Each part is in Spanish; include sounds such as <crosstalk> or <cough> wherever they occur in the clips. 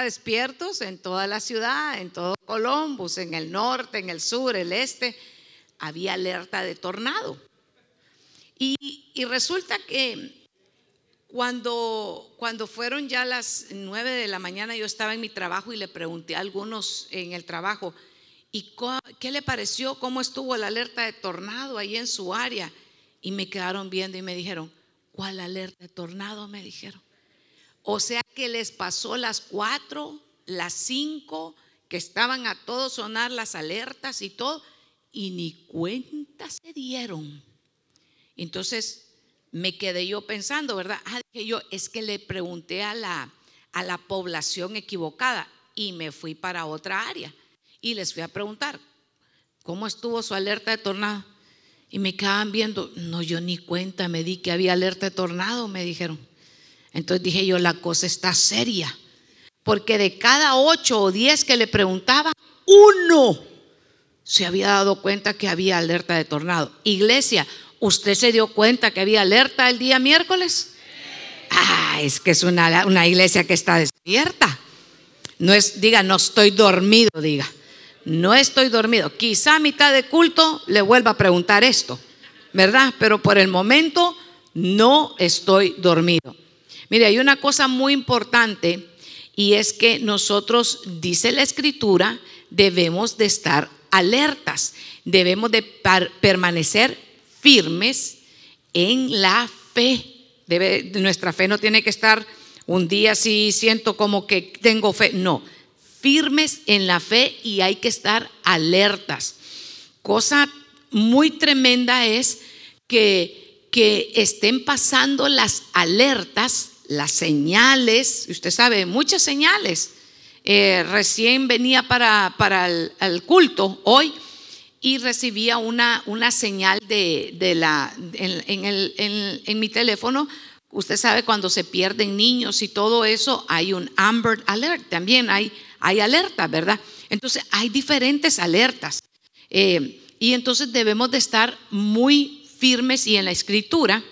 despiertos en toda la ciudad, en todo Columbus, en el norte, en el sur, el este, había alerta de tornado. Y, resulta que cuando, cuando fueron ya las nueve de la mañana, yo estaba en mi trabajo y le pregunté a algunos en el trabajo, ¿y qué le pareció? ¿Cómo estuvo la alerta de tornado ahí en su área? Y me quedaron viendo y me dijeron, ¿cuál alerta de tornado? Me dijeron. O sea que les pasó las cuatro, las cinco, que estaban a todo sonar las alertas y todo, y ni cuenta se dieron. Entonces me quedé yo pensando, ¿verdad? Ah, dije yo, es que le pregunté a la, a la población equivocada y me fui para otra área y les fui a preguntar, ¿cómo estuvo su alerta de tornado? Y me quedaban viendo, no, yo ni cuenta me di que había alerta de tornado, me dijeron. Entonces dije yo, la cosa está seria, porque de cada ocho o diez que le preguntaba, uno se había dado cuenta que había alerta de tornado. Iglesia, ¿Usted se dio cuenta que había alerta el día miércoles? Ah, es que es una, una iglesia que está despierta. No es, diga, no estoy dormido, diga. No estoy dormido. Quizá a mitad de culto le vuelva a preguntar esto, ¿verdad? Pero por el momento no estoy dormido. Mire, hay una cosa muy importante y es que nosotros, dice la escritura, debemos de estar alertas, debemos de permanecer firmes en la fe. Nuestra fe no tiene que estar un día si siento como que tengo fe. No, firmes en la fe y hay que estar alertas. Cosa muy tremenda es que, que estén pasando las alertas, las señales, usted sabe, muchas señales. Eh, recién venía para, para el culto hoy y recibía una, una señal de, la, en, el, en, mi teléfono. Usted sabe cuando se pierden niños y todo eso, hay un Amber Alert, también hay, hay alerta, ¿verdad? Entonces hay diferentes alertas. Eh, y entonces debemos de estar muy firmes y en la escritura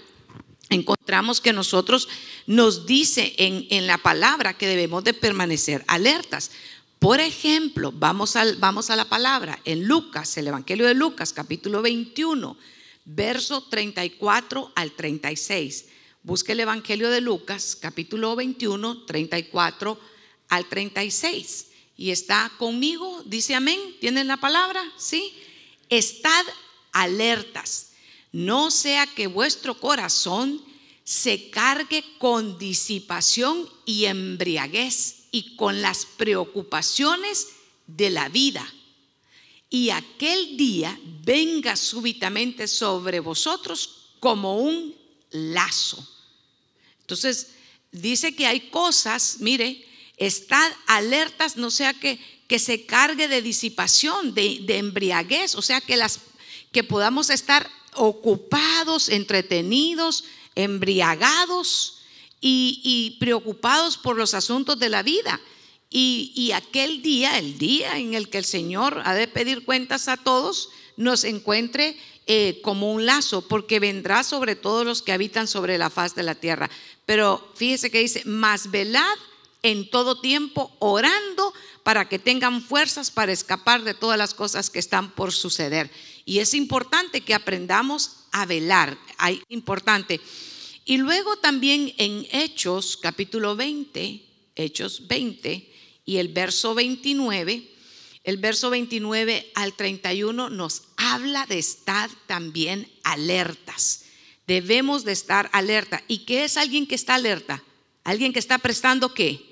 encontramos que nosotros nos dice en, en la palabra que debemos de permanecer alertas. Por ejemplo, vamos, vamos a la palabra en Lucas, el Evangelio de Lucas, capítulo 21, verso 34 al 36. Busque el Evangelio de Lucas, capítulo 21, 34 al 36. Y está conmigo, dice amén. ¿Tienen la palabra? Sí. Estad alertas, no sea que vuestro corazón se cargue con disipación y embriaguez y con las preocupaciones de la vida. Y aquel día venga súbitamente sobre vosotros como un lazo. Entonces, dice que hay cosas, mire, estad alertas, no sea que, que se cargue de disipación, de, de embriaguez, o sea que, las, que podamos estar ocupados, entretenidos, embriagados y, preocupados por los asuntos de la vida. Y, aquel día, el día en el que el Señor ha de pedir cuentas a todos, nos encuentre eh, como un lazo, porque vendrá sobre todos los que habitan sobre la faz de la tierra. Pero fíjese que dice, más velad en todo tiempo, orando para que tengan fuerzas para escapar de todas las cosas que están por suceder. Y es importante que aprendamos a velar, hay importante. Y luego también en Hechos capítulo 20, Hechos 20 y el verso 29, el verso 29 al 31 nos habla de estar también alertas. Debemos de estar alerta. ¿Y qué es alguien que está alerta? Alguien que está prestando qué?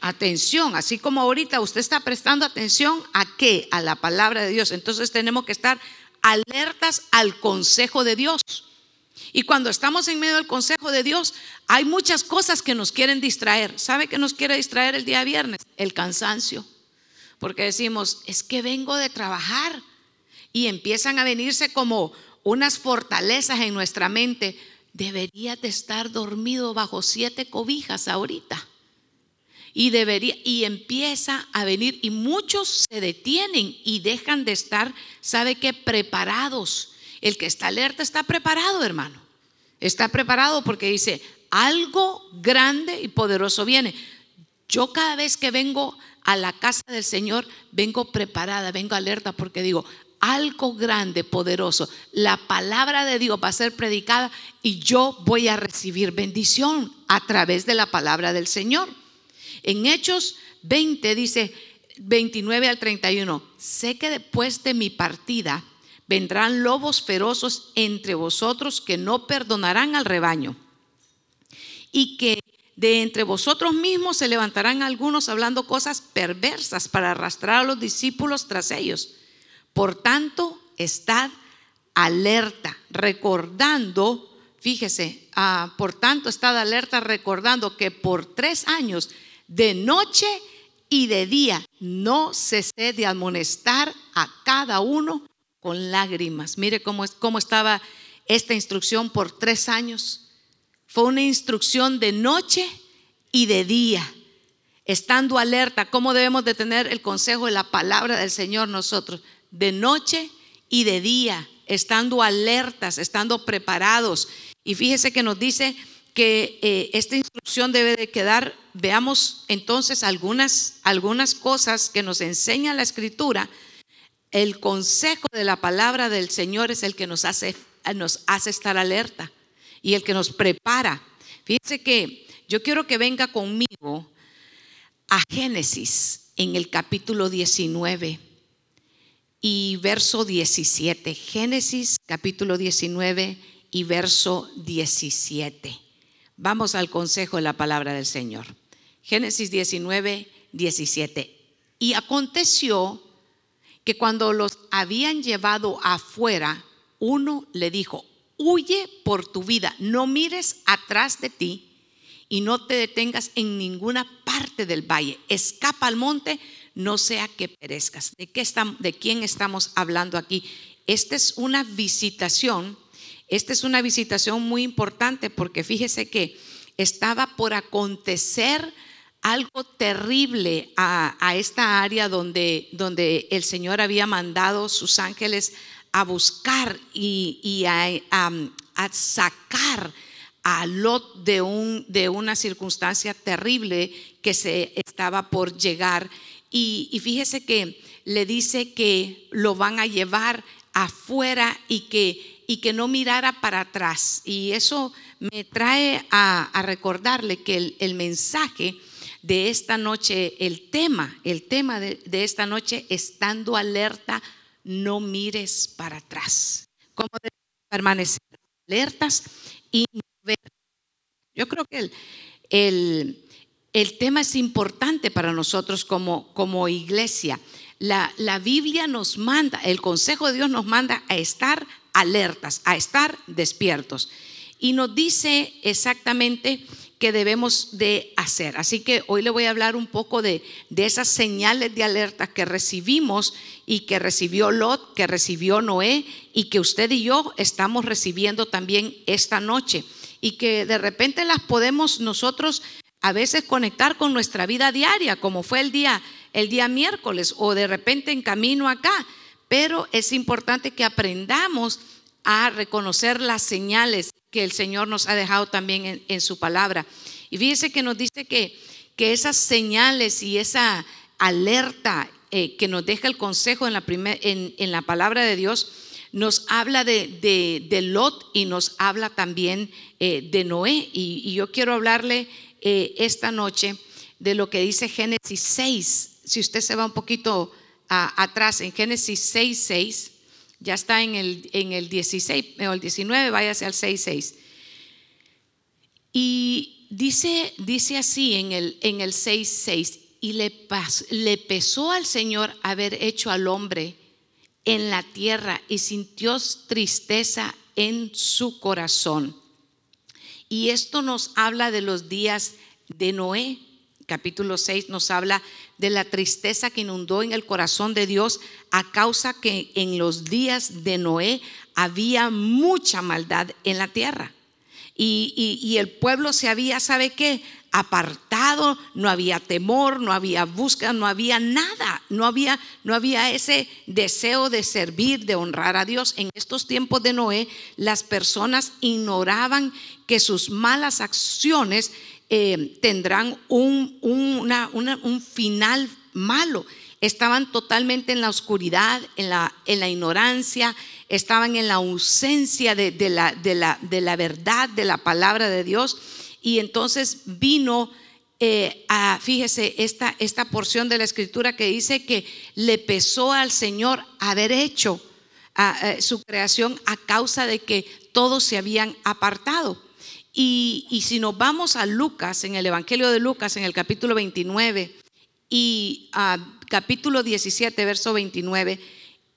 Atención, así como ahorita usted está prestando atención a qué? A la palabra de Dios. Entonces tenemos que estar alertas al consejo de Dios. Y cuando estamos en medio del consejo de Dios, hay muchas cosas que nos quieren distraer. ¿Sabe qué nos quiere distraer el día viernes? El cansancio. Porque decimos, es que vengo de trabajar. Y empiezan a venirse como unas fortalezas en nuestra mente. Debería de estar dormido bajo siete cobijas ahorita. Y debería, y empieza a venir, y muchos se detienen y dejan de estar, ¿sabe qué? Preparados. El que está alerta está preparado, hermano. Está preparado porque dice, algo grande y poderoso viene. Yo cada vez que vengo a la casa del Señor, vengo preparada, vengo alerta porque digo, algo grande, poderoso, la palabra de Dios va a ser predicada y yo voy a recibir bendición a través de la palabra del Señor. En Hechos 20 dice 29 al 31, sé que después de mi partida vendrán lobos feroces entre vosotros que no perdonarán al rebaño y que de entre vosotros mismos se levantarán algunos hablando cosas perversas para arrastrar a los discípulos tras ellos. Por tanto, estad alerta, recordando, fíjese, ah, por tanto, estad alerta recordando que por tres años, de noche y de día, no cesé de amonestar a cada uno con lágrimas. Mire cómo, cómo estaba esta instrucción por tres años fue una instrucción de noche y de día, estando alerta. ¿Cómo debemos de tener el consejo de la palabra del Señor nosotros? De noche y de día, estando alertas, estando preparados. Y fíjese que nos dice que eh, esta instrucción debe de quedar, veamos entonces algunas, algunas cosas que nos enseña la escritura. El consejo de la palabra del Señor es el que nos hace, nos hace estar alerta y el que nos prepara. Fíjense que yo quiero que venga conmigo a Génesis en el capítulo 19 y verso 17. Génesis capítulo 19 y verso 17. Vamos al consejo de la palabra del Señor. Génesis 19, 17. Y aconteció que cuando los habían llevado afuera, uno le dijo, huye por tu vida, no mires atrás de ti y no te detengas en ninguna parte del valle, escapa al monte, no sea que perezcas. ¿De, qué ¿De quién estamos hablando aquí? Esta es una visitación, esta es una visitación muy importante porque fíjese que estaba por acontecer algo terrible a, a, esta área donde, donde el Señor había mandado sus ángeles a buscar y, a, sacar a Lot de, un, de una circunstancia terrible que se estaba por llegar. Y, fíjese que le dice que lo van a llevar afuera y que, y que no mirara para atrás. Y eso me trae a, recordarle que el, el, mensaje de esta noche, el tema, el tema de, esta noche, estando alerta no mires para atrás. ¿Cómo permanecer alertas y ver? Yo creo que el, el, tema es importante para nosotros como, como iglesia. La, la Biblia nos manda, el consejo de Dios nos manda a estar alertas, a estar despiertos. Y nos dice exactamente que debemos de hacer. Así que hoy le voy a hablar un poco de, de esas señales de alerta que recibimos y que recibió Lot, que recibió Noé y que usted y yo estamos recibiendo también esta noche y que de repente las podemos nosotros a veces conectar con nuestra vida diaria, como fue el día el día miércoles o de repente en camino acá, pero es importante que aprendamos a reconocer las señales que el Señor nos ha dejado también en, su palabra. Y fíjese que nos dice que, que esas señales y esa alerta eh, que nos deja el consejo en la, en, la palabra de Dios, nos habla de, de, Lot y nos habla también eh, de Noé. Y, yo quiero hablarle eh, esta noche de lo que dice Génesis 6. Si usted se va un poquito atrás, en Génesis 6, 6 ya está en el, en el 16 o el 19, váyase al 6.6. Y dice, dice así en el, en el 6.6, y le, le pesó al Señor haber hecho al hombre en la tierra y sintió tristeza en su corazón. Y esto nos habla de los días de Noé capítulo 6 nos habla de la tristeza que inundó en el corazón de Dios a causa que en los días de Noé había mucha maldad en la tierra. Y, y el pueblo se había, ¿sabe qué? apartado, no había temor, no había búsqueda, no había nada, no había, no había ese deseo de servir, de honrar a Dios. En estos tiempos de Noé, las personas ignoraban que sus malas acciones eh, tendrán un, final malo. Estaban totalmente en la oscuridad, en la, ignorancia, estaban en la ausencia de, la, verdad, de la palabra de Dios. Y entonces vino eh, fíjese, esta, porción de la escritura que dice que le pesó al Señor haber hecho a, su creación a causa de que todos se habían apartado. Y, si nos vamos a Lucas, en el Evangelio de Lucas, en el capítulo 29 y capítulo 17, verso 29,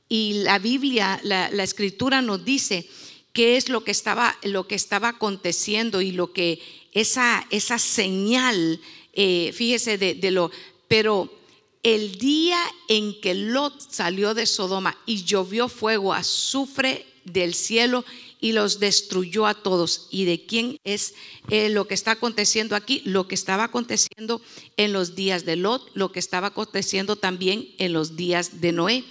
y la Biblia, la, escritura nos dice qué es lo que estaba, lo que estaba aconteciendo y lo que esa, esa señal, eh, fíjese de, de lo, pero el día en que Lot salió de Sodoma y llovió fuego, azufre del cielo y los destruyó a todos. ¿Y de quién es eh, lo que está aconteciendo aquí? Lo que estaba aconteciendo en los días de Lot, lo que estaba aconteciendo también en los días de Noé.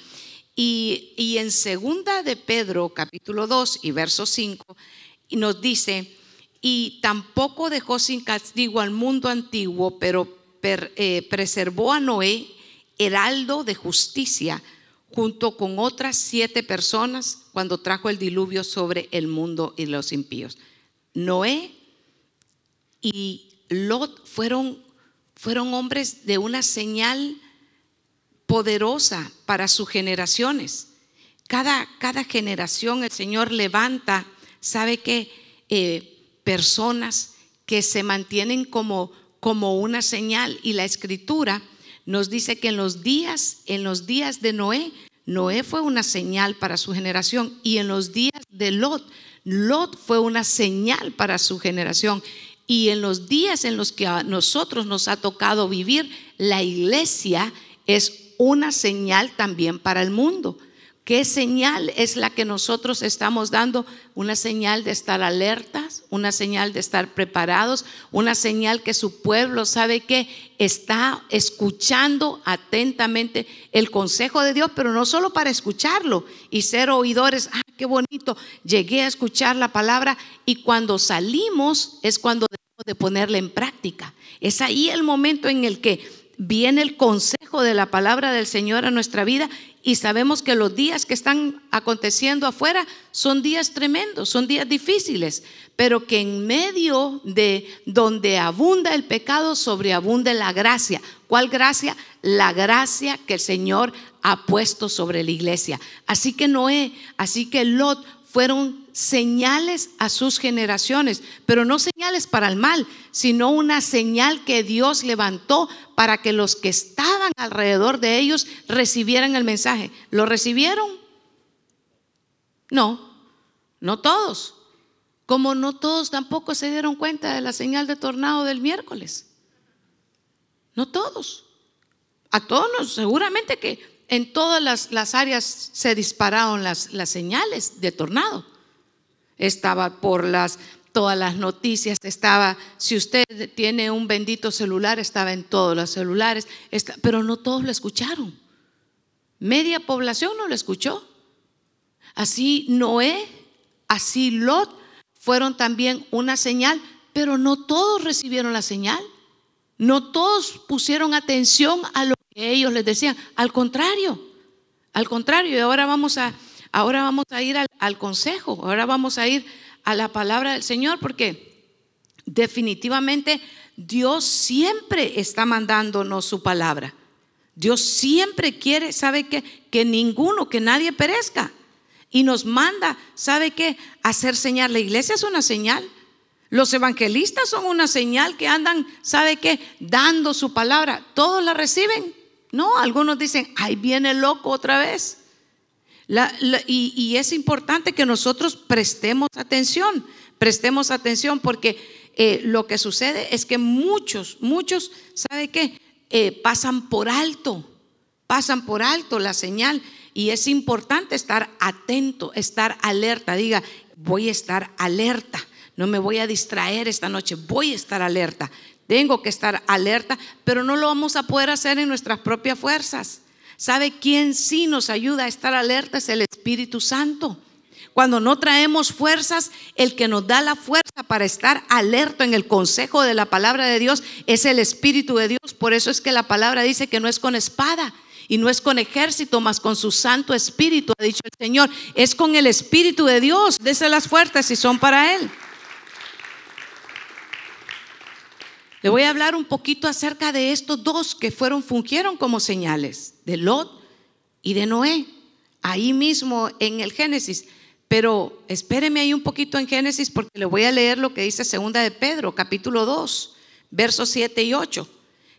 Y, en segunda de Pedro, capítulo 2 y verso 5, nos dice, y tampoco dejó sin castigo al mundo antiguo, pero eh, preservó a Noé, heraldo de justicia, junto con otras siete personas cuando trajo el diluvio sobre el mundo y los impíos. Noé y Lot fueron, fueron hombres de una señal poderosa para sus generaciones. Cada, cada generación el Señor levanta, sabe que eh, personas que se mantienen como, como una señal y la escritura nos dice que en los días, en los días de Noé, Noé fue una señal para su generación y en los días de Lot, Lot fue una señal para su generación. Y en los días en los que a nosotros nos ha tocado vivir, la iglesia es una señal también para el mundo. ¿Qué señal es la que nosotros estamos dando? Una señal de estar alertas, una señal de estar preparados, una señal que su pueblo sabe que está escuchando atentamente el consejo de Dios, pero no solo para escucharlo y ser oidores, ah, qué bonito, llegué a escuchar la palabra y cuando salimos es cuando debemos de ponerla en práctica. Es ahí el momento en el que viene el consejo de la palabra del Señor a nuestra vida y sabemos que los días que están aconteciendo afuera son días tremendos, son días difíciles, pero que en medio de donde abunda el pecado, sobreabunde la gracia. ¿Cuál gracia? La gracia que el Señor ha puesto sobre la iglesia. Así que Noé, así que Lot fueron señales a sus generaciones, pero no señales para el mal, sino una señal que Dios levantó para que los que estaban alrededor de ellos recibieran el mensaje. ¿Lo recibieron? No, no todos. Como no todos tampoco se dieron cuenta de la señal de tornado del miércoles. No todos. A todos, seguramente que en todas las, áreas se dispararon las, las, señales de tornado. Estaba por las, todas las noticias, estaba, si usted tiene un bendito celular, estaba en todos los celulares, pero no todos lo escucharon. Media población no lo escuchó. Así Noé, así Lot fueron también una señal, pero no todos recibieron la señal. No todos pusieron atención a lo ellos les decían, al contrario, al contrario, y ahora vamos a, ahora vamos a ir al, consejo, ahora vamos a ir a la palabra del Señor, porque definitivamente Dios siempre está mandándonos su palabra. Dios siempre quiere, ¿sabe qué? Que ninguno, que nadie perezca. Y nos manda, ¿sabe qué? Hacer señal. La iglesia es una señal. Los evangelistas son una señal que andan, ¿sabe qué? Dando su palabra. Todos la reciben. No, algunos dicen, ahí viene loco otra vez. Y, es importante que nosotros prestemos atención, prestemos atención porque eh, lo que sucede es que muchos, muchos, ¿sabe qué? Eh, pasan por alto, pasan por alto la señal y es importante estar atento, estar alerta. Diga, voy a estar alerta, no me voy a distraer esta noche, voy a estar alerta. Tengo que estar alerta, pero no lo vamos a poder hacer en nuestras propias fuerzas. ¿Sabe quién sí nos ayuda a estar alerta? Es el Espíritu Santo. Cuando no traemos fuerzas, el que nos da la fuerza para estar alerta en el consejo de la palabra de Dios es el Espíritu de Dios. Por eso es que la palabra dice que no es con espada y no es con ejército, más con su Santo Espíritu, ha dicho el Señor. Es con el Espíritu de Dios. Dese las fuerzas y son para Él. Le voy a hablar un poquito acerca de estos dos que fueron, fungieron como señales, de Lot y de Noé, ahí mismo en el Génesis. Pero espéreme ahí un poquito en Génesis porque le voy a leer lo que dice Segunda de Pedro, capítulo 2, versos 7 y 8.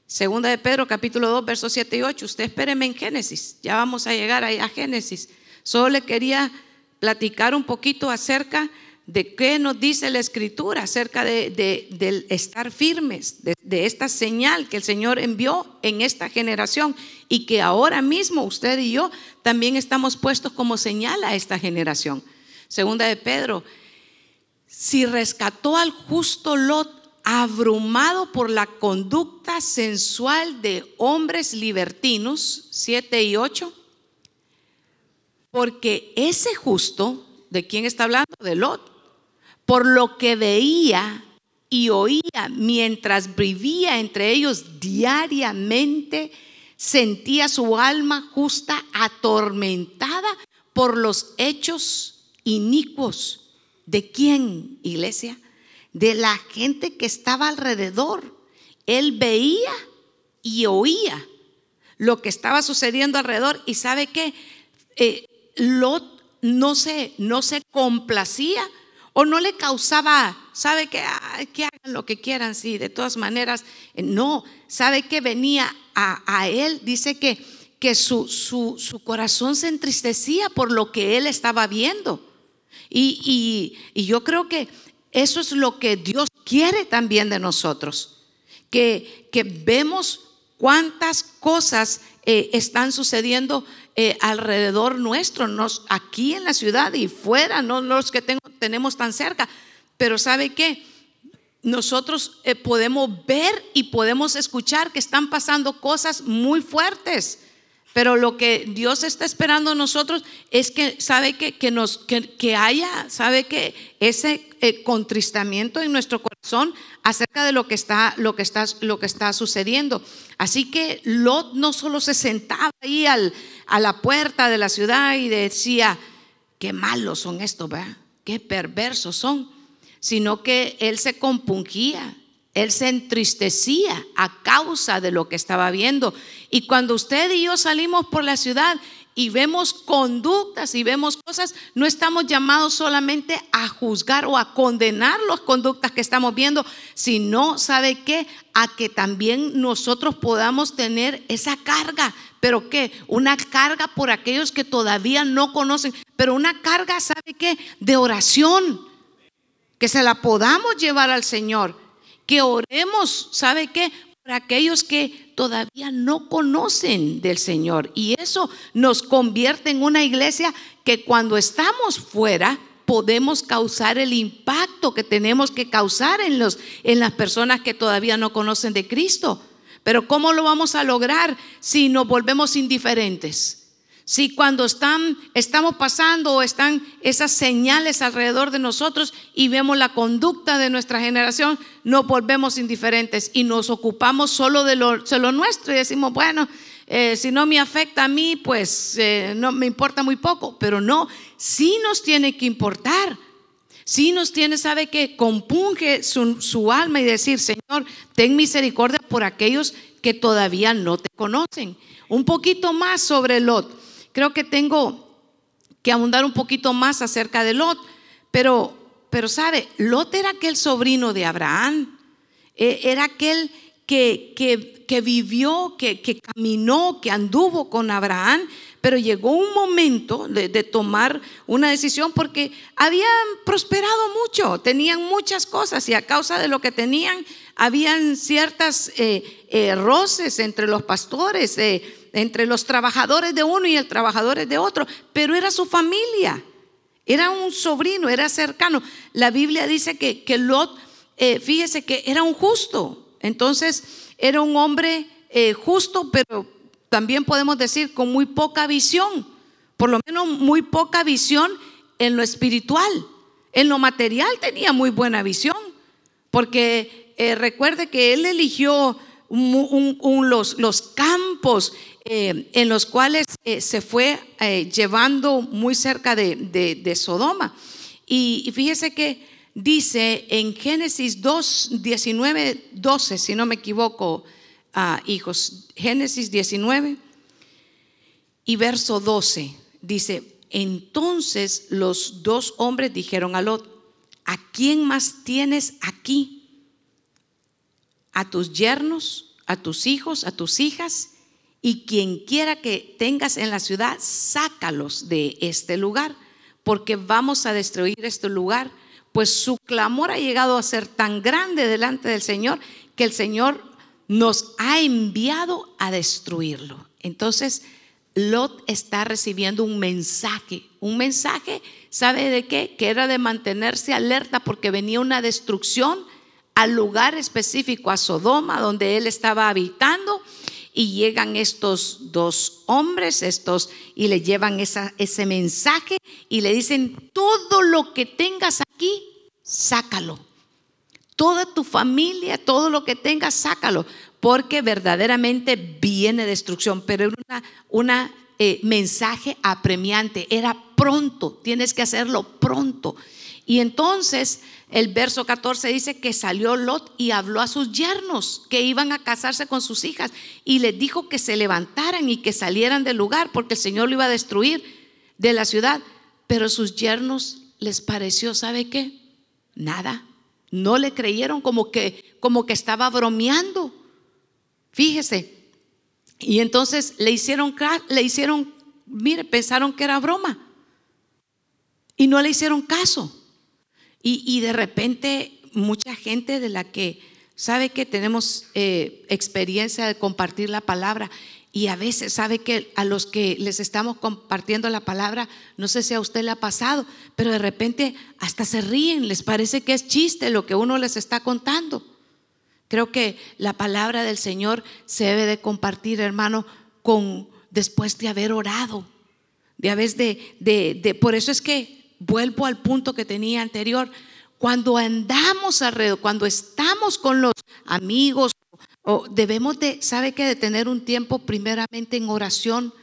Segunda de Pedro, capítulo 2, versos 7 y 8. Usted espéreme en Génesis, ya vamos a llegar ahí a Génesis. Solo le quería platicar un poquito acerca de qué nos dice la escritura acerca de, estar firmes, de, de, esta señal que el Señor envió en esta generación y que ahora mismo usted y yo también estamos puestos como señal a esta generación. Segunda de Pedro, si rescató al justo Lot abrumado por la conducta sensual de hombres libertinos, 7 y 8, porque ese justo, ¿de quién está hablando? De Lot, por lo que veía y oía mientras vivía entre ellos diariamente, sentía su alma justa atormentada por los hechos inicuos. ¿De quién, iglesia? De la gente que estaba alrededor. Él veía y oía lo que estaba sucediendo alrededor y sabe que eh, Lot no no se complacía o no le causaba, sabe que, que hagan lo que quieran, sí, de todas maneras, eh, no, sabe que venía a, a él, dice que, que su, su, su corazón se entristecía por lo que él estaba viendo. Y, yo creo que eso es lo que Dios quiere también de nosotros, que, que vemos cuántas cosas eh, están sucediendo eh, alrededor nuestro, nos, aquí en la ciudad y fuera, no los que tenemos tan cerca, pero ¿sabe qué? Nosotros eh, podemos ver y podemos escuchar que están pasando cosas muy fuertes pero lo que Dios está esperando a nosotros es que sabe que, que nos, que, haya, sabe que ese eh, contristamiento en nuestro corazón acerca de lo que, está, lo, que está, lo que está sucediendo. Así que Lot no solo se sentaba ahí a la puerta de la ciudad y decía, qué malos son estos, ¿verdad? qué perversos son, sino que él se compungía él se entristecía a causa de lo que estaba viendo. Y cuando usted y yo salimos por la ciudad y vemos conductas y vemos cosas, no estamos llamados solamente a juzgar o a condenar las conductas que estamos viendo, sino, ¿sabe qué? A que también nosotros podamos tener esa carga. ¿Pero qué? Una carga por aquellos que todavía no conocen, pero una carga, ¿sabe qué? De oración, que se la podamos llevar al Señor que oremos, ¿sabe qué? Para aquellos que todavía no conocen del Señor. Y eso nos convierte en una iglesia que cuando estamos fuera podemos causar el impacto que tenemos que causar en, los, en las personas que todavía no conocen de Cristo. Pero ¿cómo lo vamos a lograr si nos volvemos indiferentes? Si cuando están, estamos pasando o están esas señales alrededor de nosotros y vemos la conducta de nuestra generación, nos volvemos indiferentes y nos ocupamos solo de lo, nuestro y decimos, bueno, eh, si no me afecta a mí, pues eh, no me importa muy poco. Pero no, sí nos tiene que importar. Sí nos tiene, sabe que compunge su, su alma y decir, Señor, ten misericordia por aquellos que todavía no te conocen. Un poquito más sobre Lot creo que tengo que abundar un poquito más acerca de Lot, pero, pero sabe, Lot era aquel sobrino de Abraham, e, era aquel que, que, vivió, que, que, caminó, que anduvo con Abraham, pero llegó un momento de, tomar una decisión porque habían prosperado mucho, tenían muchas cosas y a causa de lo que tenían, habían ciertas eh, eh, roces entre los pastores. Eh, entre los trabajadores de uno y el trabajadores de otro, pero era su familia, era un sobrino, era cercano. La Biblia dice que, que Lot, eh, fíjese que era un justo, entonces era un hombre eh, justo, pero también podemos decir con muy poca visión, por lo menos muy poca visión en lo espiritual. En lo material tenía muy buena visión, porque eh, recuerde que él eligió los, los, campos eh, en los cuales eh, se fue llevando muy cerca de, Sodoma. Y, fíjese que dice en Génesis 2, 19, 12, si no me equivoco, ah, hijos, Génesis 19 y verso 12, dice, entonces los dos hombres dijeron a Lot, ¿a quién más tienes aquí? ¿A tus yernos, a tus hijos, a tus hijas? Y quien quiera que tengas en la ciudad, sácalos de este lugar, porque vamos a destruir este lugar. Pues su clamor ha llegado a ser tan grande delante del Señor que el Señor nos ha enviado a destruirlo. Entonces, Lot está recibiendo un mensaje. Un mensaje, ¿sabe de qué? Que era de mantenerse alerta porque venía una destrucción al lugar específico, a Sodoma, donde él estaba habitando. Y llegan estos dos hombres, estos, y le llevan ese mensaje y le dicen, todo lo que tengas aquí, sácalo. Toda tu familia, todo lo que tengas, sácalo porque verdaderamente viene destrucción, pero era una, eh, mensaje apremiante, era pronto, tienes que hacerlo pronto. Y entonces el verso 14 dice que salió Lot y habló a sus yernos que iban a casarse con sus hijas y les dijo que se levantaran y que salieran del lugar porque el Señor lo iba a destruir de la ciudad. Pero sus yernos les pareció, ¿sabe qué? Nada. No le creyeron como que como que estaba bromeando. Fíjese. Y entonces le hicieron, le hicieron, mire, pensaron que era broma. Y no le hicieron caso. Y, de repente mucha gente de la que sabe que tenemos eh, experiencia de compartir la palabra y a veces sabe que a los que les estamos compartiendo la palabra, no sé si a usted le ha pasado, pero de repente hasta se ríen, les parece que es chiste lo que uno les está contando. Creo que la palabra del Señor se debe de compartir, hermano, con después de haber orado. De haber de, de, por eso es que vuelvo al punto que tenía anterior. Cuando andamos alrededor, cuando estamos con los amigos, o debemos de, ¿sabe que De tener un tiempo primeramente en oración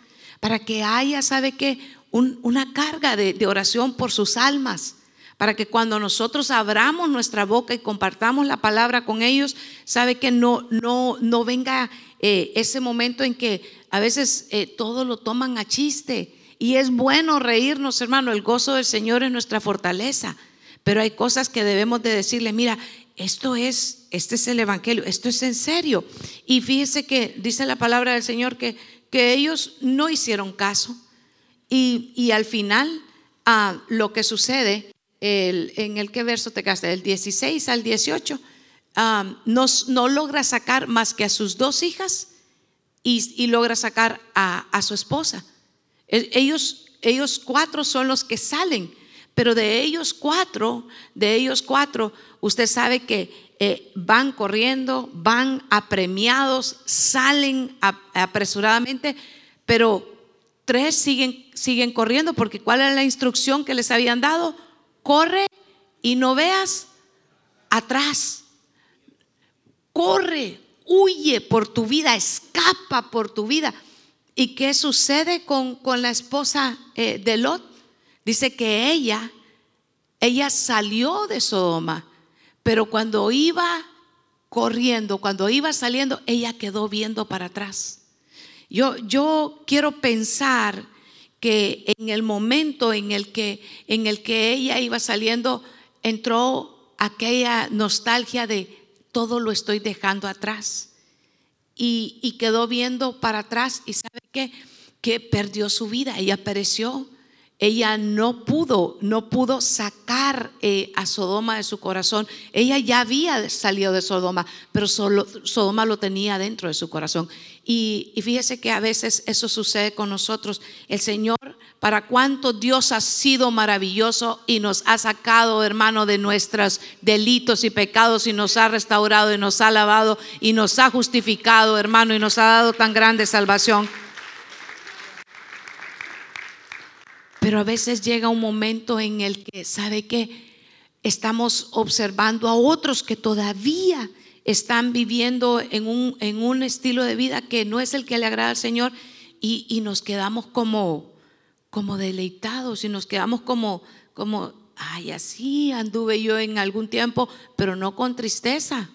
para que haya, ¿sabe que una carga de, de oración por sus almas para que cuando nosotros abramos nuestra boca y compartamos la palabra con ellos, sabe que no, no, no venga eh, ese momento en que a veces eh, todo lo toman a chiste. Y es bueno reírnos, hermano, el gozo del Señor es nuestra fortaleza. Pero hay cosas que debemos de decirle, mira, esto es, este es el Evangelio, esto es en serio. Y fíjese que dice la palabra del Señor que, que ellos no hicieron caso. Y, y al final, ah, lo que sucede en el que verso te quedaste, del 16 al 18, no, logra sacar más que a sus dos hijas y, logra sacar a, su esposa. Ellos, ellos cuatro son los que salen, pero de ellos cuatro, de ellos cuatro, usted sabe que eh, van corriendo, van apremiados, salen apresuradamente, pero tres siguen, siguen corriendo porque ¿cuál era la instrucción que les habían dado? corre y no veas atrás. Corre, huye por tu vida, escapa por tu vida. ¿Y qué sucede con, con la esposa eh, de Lot? Dice que ella, ella salió de Sodoma, pero cuando iba corriendo, cuando iba saliendo, ella quedó viendo para atrás. Yo, yo quiero pensar que en el momento en el que, en el que ella iba saliendo, entró aquella nostalgia de todo lo estoy dejando atrás. Y, quedó viendo para atrás y sabe qué? Que perdió su vida, ella pereció ella no pudo, no pudo sacar eh, a Sodoma de su corazón. Ella ya había salido de Sodoma, pero Sodoma lo tenía dentro de su corazón. Y, fíjese que a veces eso sucede con nosotros. El Señor, para cuánto Dios ha sido maravilloso y nos ha sacado, hermano, de nuestros delitos y pecados y nos ha restaurado y nos ha lavado y nos ha justificado, hermano, y nos ha dado tan grande salvación. Pero a veces llega un momento en el que, ¿sabe qué? Estamos observando a otros que todavía están viviendo en un, en un estilo de vida que no es el que le agrada al Señor y, y nos quedamos como, como deleitados y nos quedamos como, como, ay, así anduve yo en algún tiempo, pero no con tristeza.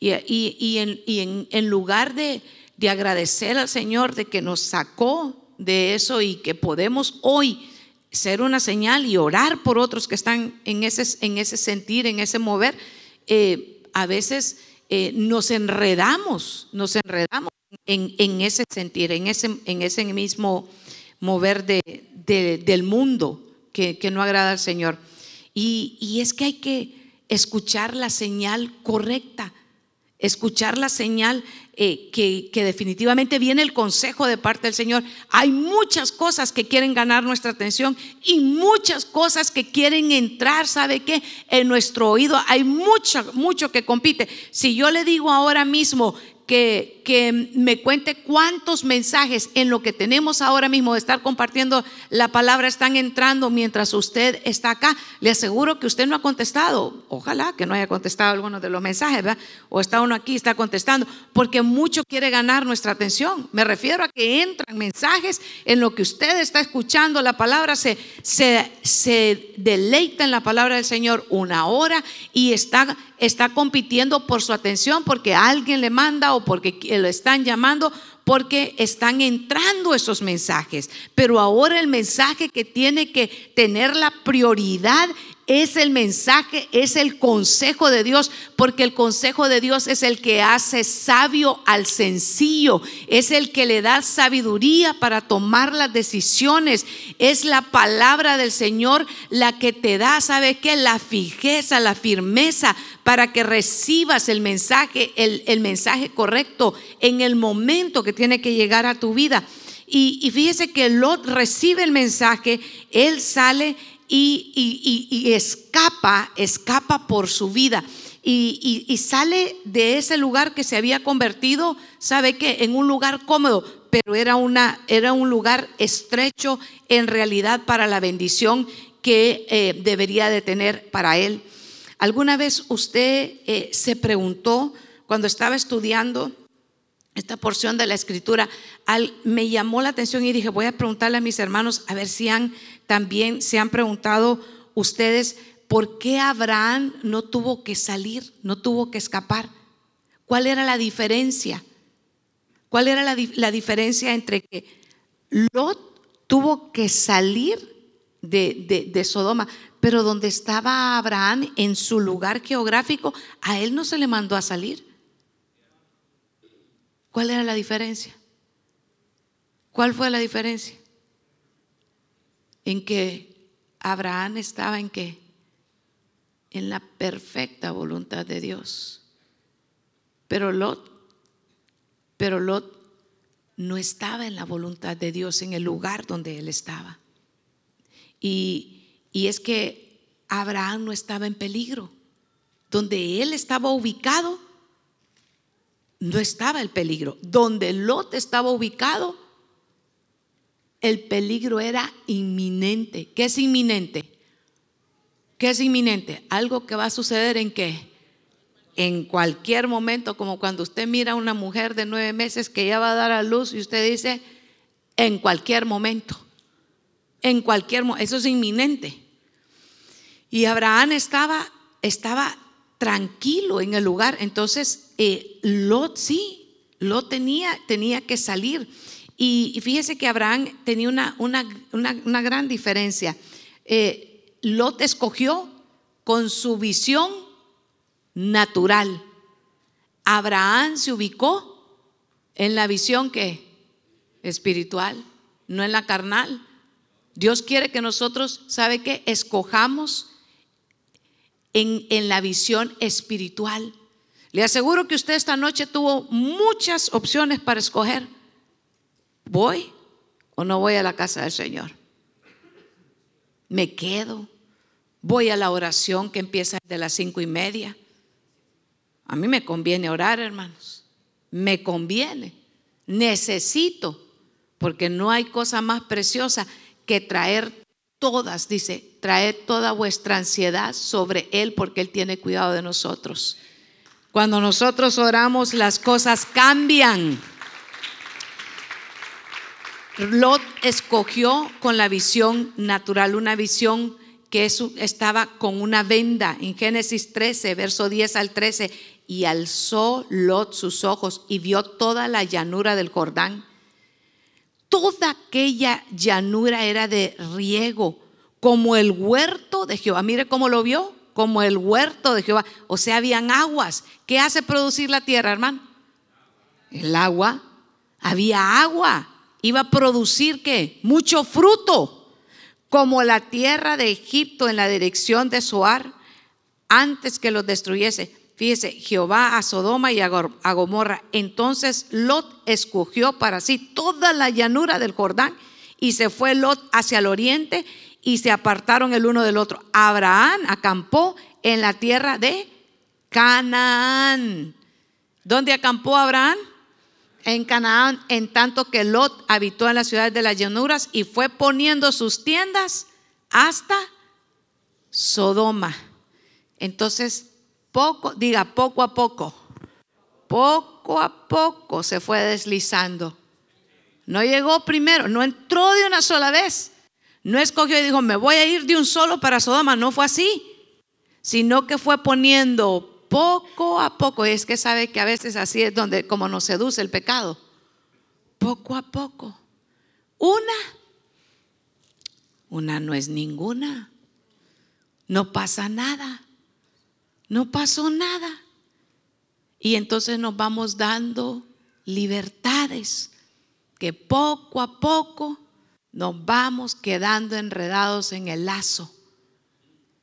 Y, y, y, en, y en, lugar de, de agradecer al Señor de que nos sacó de eso y que podemos hoy ser una señal y orar por otros que están en ese, en ese sentir, en ese mover, eh, a veces eh, nos enredamos, nos enredamos en, ese sentir, en ese, en ese mismo mover de, de, del mundo que, no agrada al Señor. Y es que hay que escuchar la señal correcta, escuchar la señal eh, que, que, definitivamente viene el consejo de parte del Señor. Hay muchas cosas que quieren ganar nuestra atención y muchas cosas que quieren entrar, ¿sabe qué? En nuestro oído hay mucho, mucho que compite. Si yo le digo ahora mismo que, me cuente cuántos mensajes en lo que tenemos ahora mismo de estar compartiendo la palabra están entrando mientras usted está acá. Le aseguro que usted no ha contestado. Ojalá que no haya contestado algunos de los mensajes, ¿verdad? O está uno aquí, está contestando, porque mucho quiere ganar nuestra atención. Me refiero a que entran mensajes en lo que usted está escuchando, la palabra se, se, se deleita en la palabra del Señor una hora y está está compitiendo por su atención porque alguien le manda o porque lo están llamando, porque están entrando esos mensajes. Pero ahora el mensaje que tiene que tener la prioridad es el mensaje, es el consejo de Dios, porque el consejo de Dios es el que hace sabio al sencillo, es el que le da sabiduría para tomar las decisiones, es la palabra del Señor la que te da, ¿sabe qué? La fijeza, la firmeza para que recibas el mensaje, el, mensaje correcto en el momento que tiene que llegar a tu vida. Y, y fíjese que Lot recibe el mensaje, él sale y, escapa, escapa por su vida. Y, sale de ese lugar que se había convertido, ¿sabe qué? En un lugar cómodo, pero era, una, era un lugar estrecho en realidad para la bendición que eh, debería de tener para él. ¿Alguna vez usted eh, se preguntó cuando estaba estudiando esta porción de la escritura, me llamó la atención y dije, voy a preguntarle a mis hermanos a ver si han también se han preguntado ustedes por qué Abraham no tuvo que salir, no tuvo que escapar. ¿Cuál era la diferencia? ¿Cuál era la, diferencia entre que Lot tuvo que salir de, de, de Sodoma, pero donde estaba Abraham en su lugar geográfico, a él no se le mandó a salir? ¿Cuál era la diferencia? ¿Cuál fue la diferencia? En que Abraham estaba en qué? En la perfecta voluntad de Dios. Pero Lot, pero Lot no estaba en la voluntad de Dios en el lugar donde él estaba. Y, y es que Abraham no estaba en peligro. Donde él estaba ubicado, no estaba el peligro. Donde Lot estaba ubicado, el peligro era inminente. ¿Qué es inminente? ¿Qué es inminente? Algo que va a suceder en qué? En cualquier momento, como cuando usted mira a una mujer de nueve meses que ya va a dar a luz y usted dice, en cualquier momento. En cualquier momento. Eso es inminente. Y Abraham estaba, estaba tranquilo en el lugar. Entonces, eh, Lot sí, Lot tenía, tenía que salir. Y, fíjese que Abraham tenía una, una, una, gran diferencia. Eh, Lot escogió con su visión natural. Abraham se ubicó en la visión que espiritual, no en la carnal. Dios quiere que nosotros, ¿sabe qué? Escojamos en, en la visión espiritual. Le aseguro que usted esta noche tuvo muchas opciones para escoger. ¿Voy o no voy a la casa del Señor? ¿Me quedo? ¿Voy a la oración que empieza de las cinco y media? A mí me conviene orar, hermanos. Me conviene. Necesito, porque no hay cosa más preciosa que traer todas, dice, traed toda vuestra ansiedad sobre Él porque Él tiene cuidado de nosotros. Cuando nosotros oramos, las cosas cambian. Lot escogió con la visión natural, una visión que estaba con una venda. En Génesis 13, verso 10 al 13, y alzó Lot sus ojos y vio toda la llanura del Jordán. Toda aquella llanura era de riego, como el huerto de Jehová. Mire cómo lo vio, como el huerto de Jehová. O sea, habían aguas. ¿Qué hace producir la tierra, hermano? El agua. Había agua iba a producir qué? Mucho fruto, como la tierra de Egipto en la dirección de Soar, antes que los destruyese. Fíjese, Jehová a Sodoma y a Gomorra. Entonces Lot escogió para sí toda la llanura del Jordán y se fue Lot hacia el oriente y se apartaron el uno del otro. Abraham acampó en la tierra de Canaán. ¿Dónde acampó Abraham? En Canaán, en tanto que Lot habitó en las ciudades de las llanuras y fue poniendo sus tiendas hasta Sodoma. Entonces, poco, diga, poco a poco, poco a poco se fue deslizando. No llegó primero, no entró de una sola vez. No escogió y dijo, me voy a ir de un solo para Sodoma. No fue así, sino que fue poniendo poco a poco, es que sabe que a veces así es donde como nos seduce el pecado, poco a poco. Una, una no es ninguna, no pasa nada, no pasó nada. Y entonces nos vamos dando libertades que poco a poco nos vamos quedando enredados en el lazo.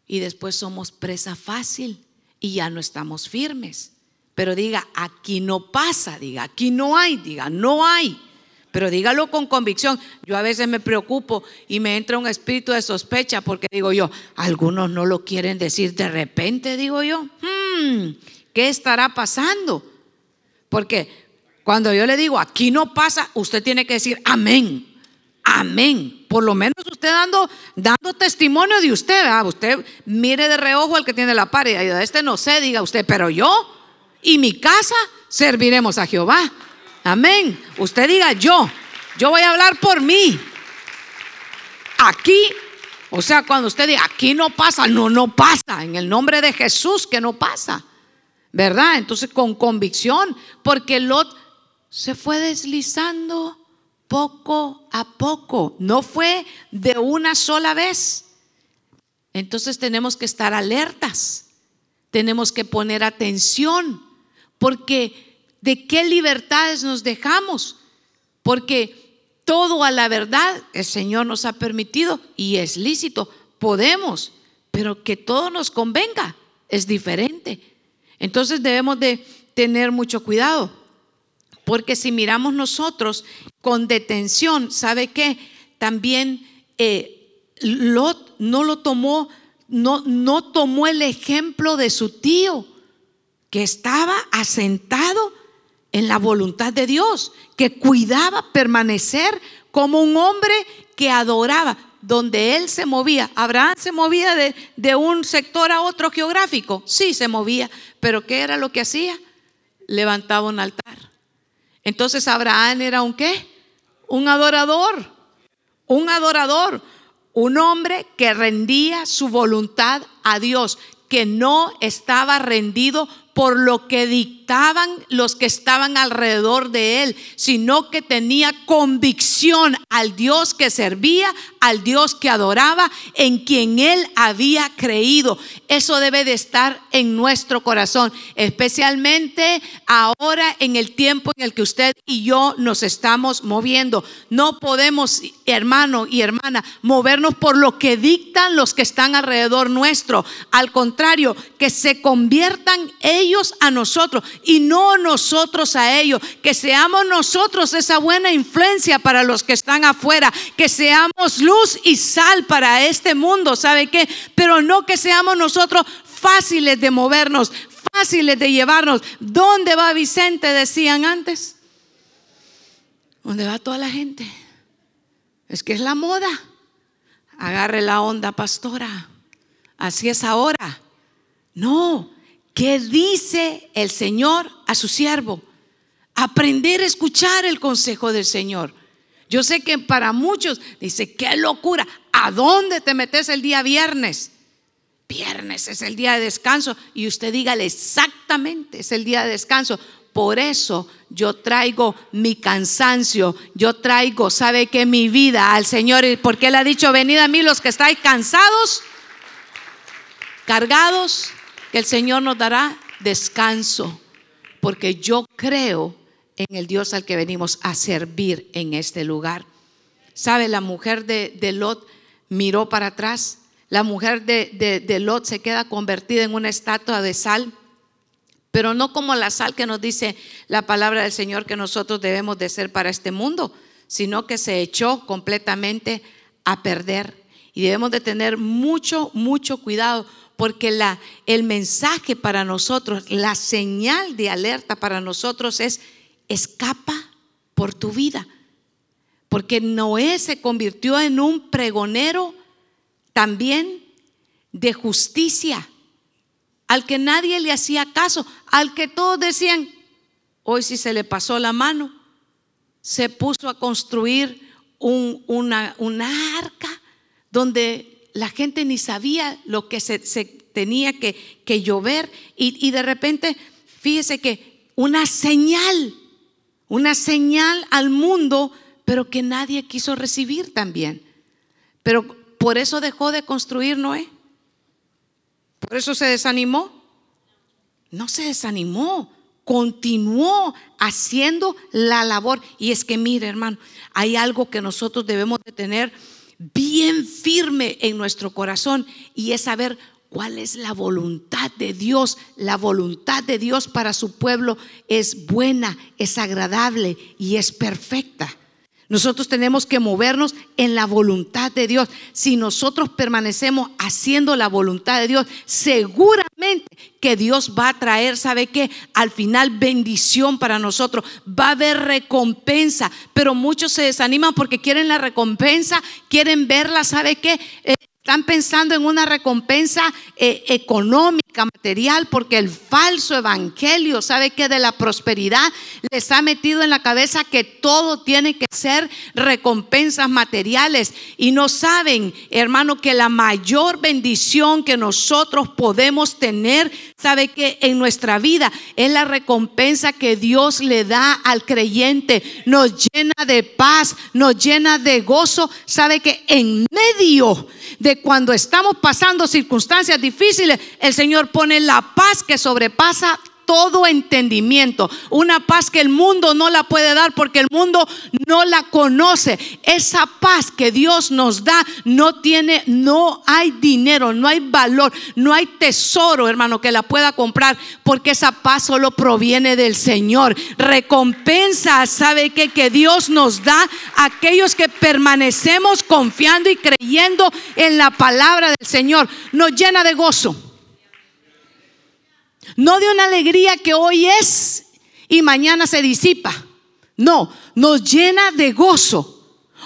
Y después somos presa fácil y ya no estamos firmes. Pero diga, aquí no pasa, diga, aquí no hay, diga, no hay. Pero dígalo con convicción. Yo a veces me preocupo y me entra un espíritu de sospecha porque digo yo, algunos no lo quieren decir de repente, digo yo, hmm, ¿qué estará pasando? Porque cuando yo le digo, aquí no pasa, usted tiene que decir, amén. Amén. Por lo menos usted dando, dando testimonio de usted, ¿verdad? Usted mire de reojo al que tiene la pared. Y este no sé, diga usted, pero yo y mi casa serviremos a Jehová. Amén. Usted diga yo. Yo voy a hablar por mí. Aquí, o sea, cuando usted diga aquí no pasa, no, no pasa. En el nombre de Jesús que no pasa. ¿Verdad? Entonces con convicción, porque Lot se fue deslizando poco a poco, no fue de una sola vez. Entonces tenemos que estar alertas, tenemos que poner atención, porque ¿de qué libertades nos dejamos? Porque todo a la verdad el Señor nos ha permitido y es lícito, podemos, pero que todo nos convenga es diferente. Entonces debemos de tener mucho cuidado. Porque si miramos nosotros con detención, ¿sabe qué? También eh, Lot no lo tomó, no, tomó el ejemplo de su tío, que estaba asentado en la voluntad de Dios, que cuidaba permanecer como un hombre que adoraba, donde él se movía. Abraham se movía de, de, un sector a otro geográfico, sí se movía, pero ¿qué era lo que hacía? Levantaba un altar. Entonces Abraham era un qué? Un adorador, un adorador, un hombre que rendía su voluntad a Dios, que no estaba rendido por lo que dictaban los que estaban alrededor de él, sino que tenía convicción al Dios que servía, al Dios que adoraba, en quien él había creído. Eso debe de estar en nuestro corazón, especialmente ahora en el tiempo en el que usted y yo nos estamos moviendo. No podemos, hermano y hermana, movernos por lo que dictan los que están alrededor nuestro. Al contrario, que se conviertan ellos ellos a nosotros y no nosotros a ellos. Que seamos nosotros esa buena influencia para los que están afuera. Que seamos luz y sal para este mundo, ¿sabe qué? Pero no que seamos nosotros fáciles de movernos, fáciles de llevarnos. ¿Dónde va Vicente? Decían antes. ¿Dónde va toda la gente? Es que es la moda. agarre la onda, pastora. Así es ahora. No, ¿qué dice el Señor a su siervo? Aprender a escuchar el consejo del Señor. Yo sé que para muchos dice, qué locura, ¿a dónde te metes el día viernes? Viernes es el día de descanso y usted dígale exactamente, es el día de descanso. Por eso yo traigo mi cansancio, yo traigo, ¿sabe que Mi vida al Señor, porque Él ha dicho, venid a mí los que estáis cansados, cargados, el Señor nos dará descanso, porque yo creo en el Dios al que venimos a servir en este lugar. ¿Sabe? La mujer de, Lot miró para atrás. La mujer de, de Lot se queda convertida en una estatua de sal, pero no como la sal que nos dice la palabra del Señor que nosotros debemos de ser para este mundo, sino que se echó completamente a perder. Y debemos de tener mucho, mucho cuidado porque el mensaje para nosotros, la señal de alerta para nosotros es escapa por tu vida. Porque Noé se convirtió en un pregonero también de justicia, al que nadie le hacía caso, al que todos decían, hoy si se le pasó la mano, se puso a construir una, arca donde la gente ni sabía lo que se, tenía que, llover y, de repente, fíjese que una señal una señal al mundo, pero que nadie quiso recibir también. Pero por eso dejó de construir Noé. Por eso se desanimó. No se desanimó, continuó haciendo la labor. Y es que, mire, hermano, hay algo que nosotros debemos de tener bien firme en nuestro corazón y es saber cuál es la voluntad de Dios. La voluntad de Dios para su pueblo es buena, es agradable y es perfecta. Nosotros tenemos que movernos en la voluntad de Dios. Si nosotros permanecemos haciendo la voluntad de Dios, seguramente que Dios va a traer, ¿sabe qué? Al final bendición para nosotros. Va a haber recompensa, pero muchos se desaniman porque quieren la recompensa, quieren verla, ¿sabe qué? Eh, están pensando en una recompensa eh, económica, material, porque el falso evangelio, ¿sabe que De la prosperidad les ha metido en la cabeza que todo tiene que ser recompensas materiales. Y no saben, hermano, que la mayor bendición que nosotros podemos tener, ¿sabe que En nuestra vida es la recompensa que Dios le da al creyente. Nos llena de paz, nos llena de gozo. ¿Sabe que En medio de cuando estamos pasando circunstancias difíciles, el Señor pone la paz que sobrepasa todo entendimiento, una paz que el mundo no la puede dar porque el mundo no la conoce. Esa paz que Dios nos da no tiene, no hay dinero, no hay valor, no hay tesoro, hermano, que la pueda comprar porque esa paz solo proviene del Señor. Recompensa, ¿sabe qué? Que Dios nos da a aquellos que permanecemos confiando y creyendo en la palabra del Señor. Nos llena de gozo no de una alegría que hoy es y mañana se disipa. No, nos llena de gozo.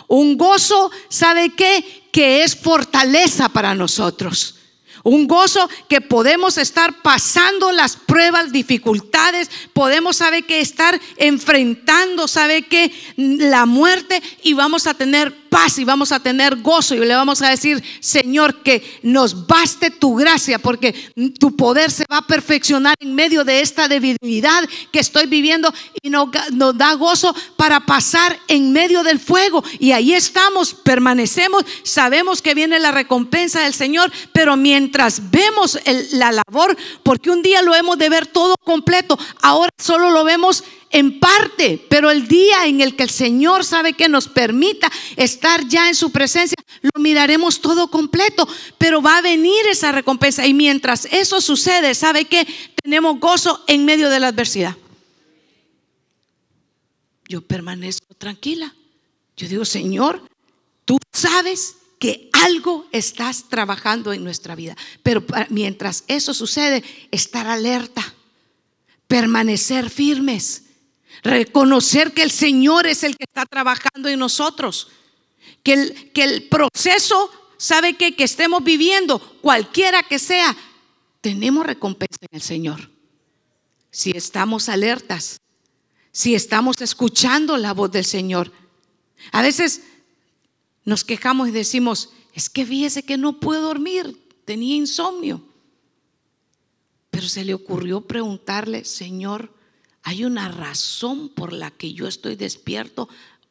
Un gozo, ¿sabe qué? Que es fortaleza para nosotros. Un gozo que podemos estar pasando las pruebas, dificultades, podemos saber que estar enfrentando, sabe que la muerte y vamos a tener paz y vamos a tener gozo y le vamos a decir, Señor, que nos baste tu gracia porque tu poder se va a perfeccionar en medio de esta debilidad que estoy viviendo y nos, nos da gozo para pasar en medio del fuego. Y ahí estamos, permanecemos, sabemos que viene la recompensa del Señor, pero mientras vemos la labor, porque un día lo hemos de ver todo completo, ahora solo lo vemos en parte, pero el día en el que el Señor sabe que nos permita estar ya en su presencia, lo miraremos todo completo, pero va a venir esa recompensa. Y mientras eso sucede, ¿sabe que Tenemos gozo en medio de la adversidad. Yo permanezco tranquila. Yo digo, Señor, tú sabes que algo estás trabajando en nuestra vida. Pero mientras eso sucede, estar alerta, permanecer firmes Reconocer que el Señor es el que está trabajando en nosotros. Que el, que el proceso ¿sabe? Que estemos viviendo, cualquiera que sea, tenemos recompensa en el Señor. Si estamos alertas, si estamos escuchando la voz del Señor. A veces nos quejamos y decimos, es que fíjese que no puedo dormir, tenía insomnio. Pero se le ocurrió preguntarle, Señor, ¿hay una razón por la que yo estoy despierto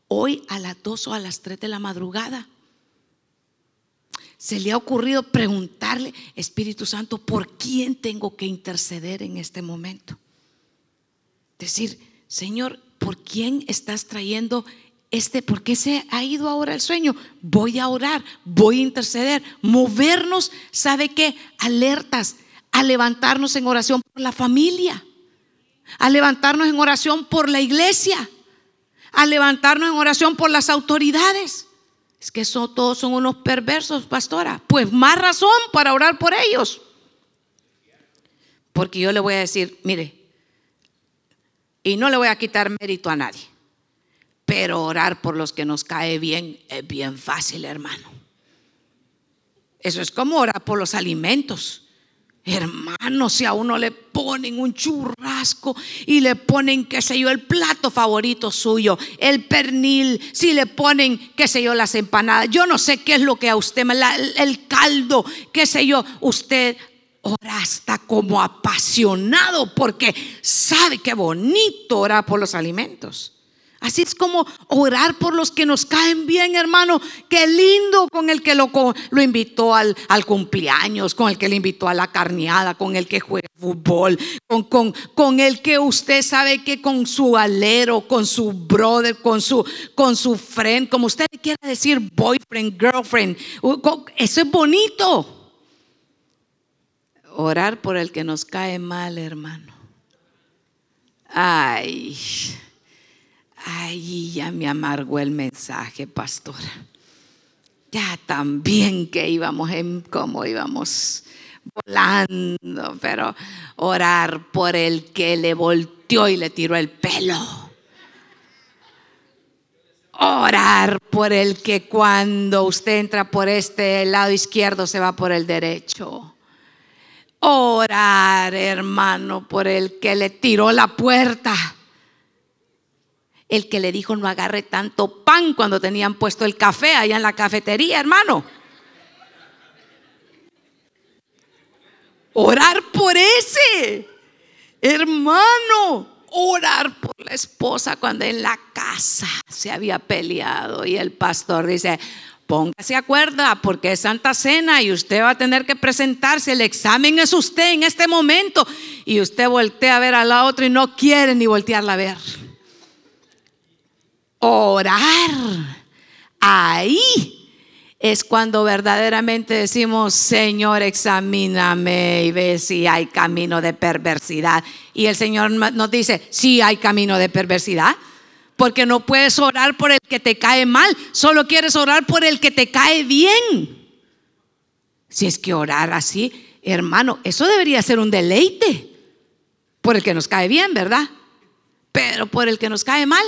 hoy a las 2 o a las 3 de la madrugada? Se le ha ocurrido preguntarle, Espíritu Santo, ¿por quién tengo que interceder en este momento? Decir, Señor, ¿por quién estás trayendo este, por qué se ha ido ahora el sueño? Voy a orar, voy a interceder, movernos, ¿sabe qué? Alertas, a levantarnos en oración por la familia, a levantarnos en oración por la iglesia, a levantarnos en oración por las autoridades. Es que son, todos son unos perversos, pastora. Pues más razón para orar por ellos. Porque yo le voy a decir, mire, y no le voy a quitar mérito a nadie. Pero orar por los que nos cae bien es bien fácil, hermano. Eso es como orar por los alimentos. Hermano, si a uno le ponen un churrasco y le ponen, qué sé yo, el plato favorito suyo, el pernil, si le ponen, qué sé yo, las empanadas, yo no sé qué es lo que a usted, el caldo, qué sé yo, usted ora hasta como apasionado porque sabe qué bonito orar por los alimentos. Así es como orar por los que nos caen bien, hermano. Qué lindo con el que lo, lo invitó al, cumpleaños, con el que le invitó a la carneada, con el que juega fútbol, con, con, con, el que usted sabe que con su alero, con su brother, con su, con su friend, como usted quiera decir, boyfriend, girlfriend. Eso es bonito. Orar por el que nos cae mal, hermano. Ay, ay, ya me amargó el mensaje, pastora. Ya también que íbamos en cómo íbamos volando, pero orar por el que le volteó y le tiró el pelo. Orar por el que cuando usted entra por este lado izquierdo se va por el derecho Orar, hermano, por el que le tiró la puerta. El que le dijo no agarre tanto pan cuando tenían puesto el café allá en la cafetería, hermano. Orar por ese, hermano. Orar por la esposa cuando en la casa se había peleado y el pastor dice, Póngase acuerda porque es Santa Cena y usted va a tener que presentarse. El examen es usted en este momento. Y usted voltea a ver a la otra y no quiere ni voltearla a ver. Orar. Ahí es cuando verdaderamente decimos, Señor, examíname y ve si hay camino de perversidad. Y el Señor nos dice, si hay camino de perversidad porque no puedes orar por el que te cae mal, solo quieres orar por el que te cae bien. Si es que orar así, hermano, eso debería ser un deleite por el que nos cae bien, ¿verdad? Pero por el que nos cae mal,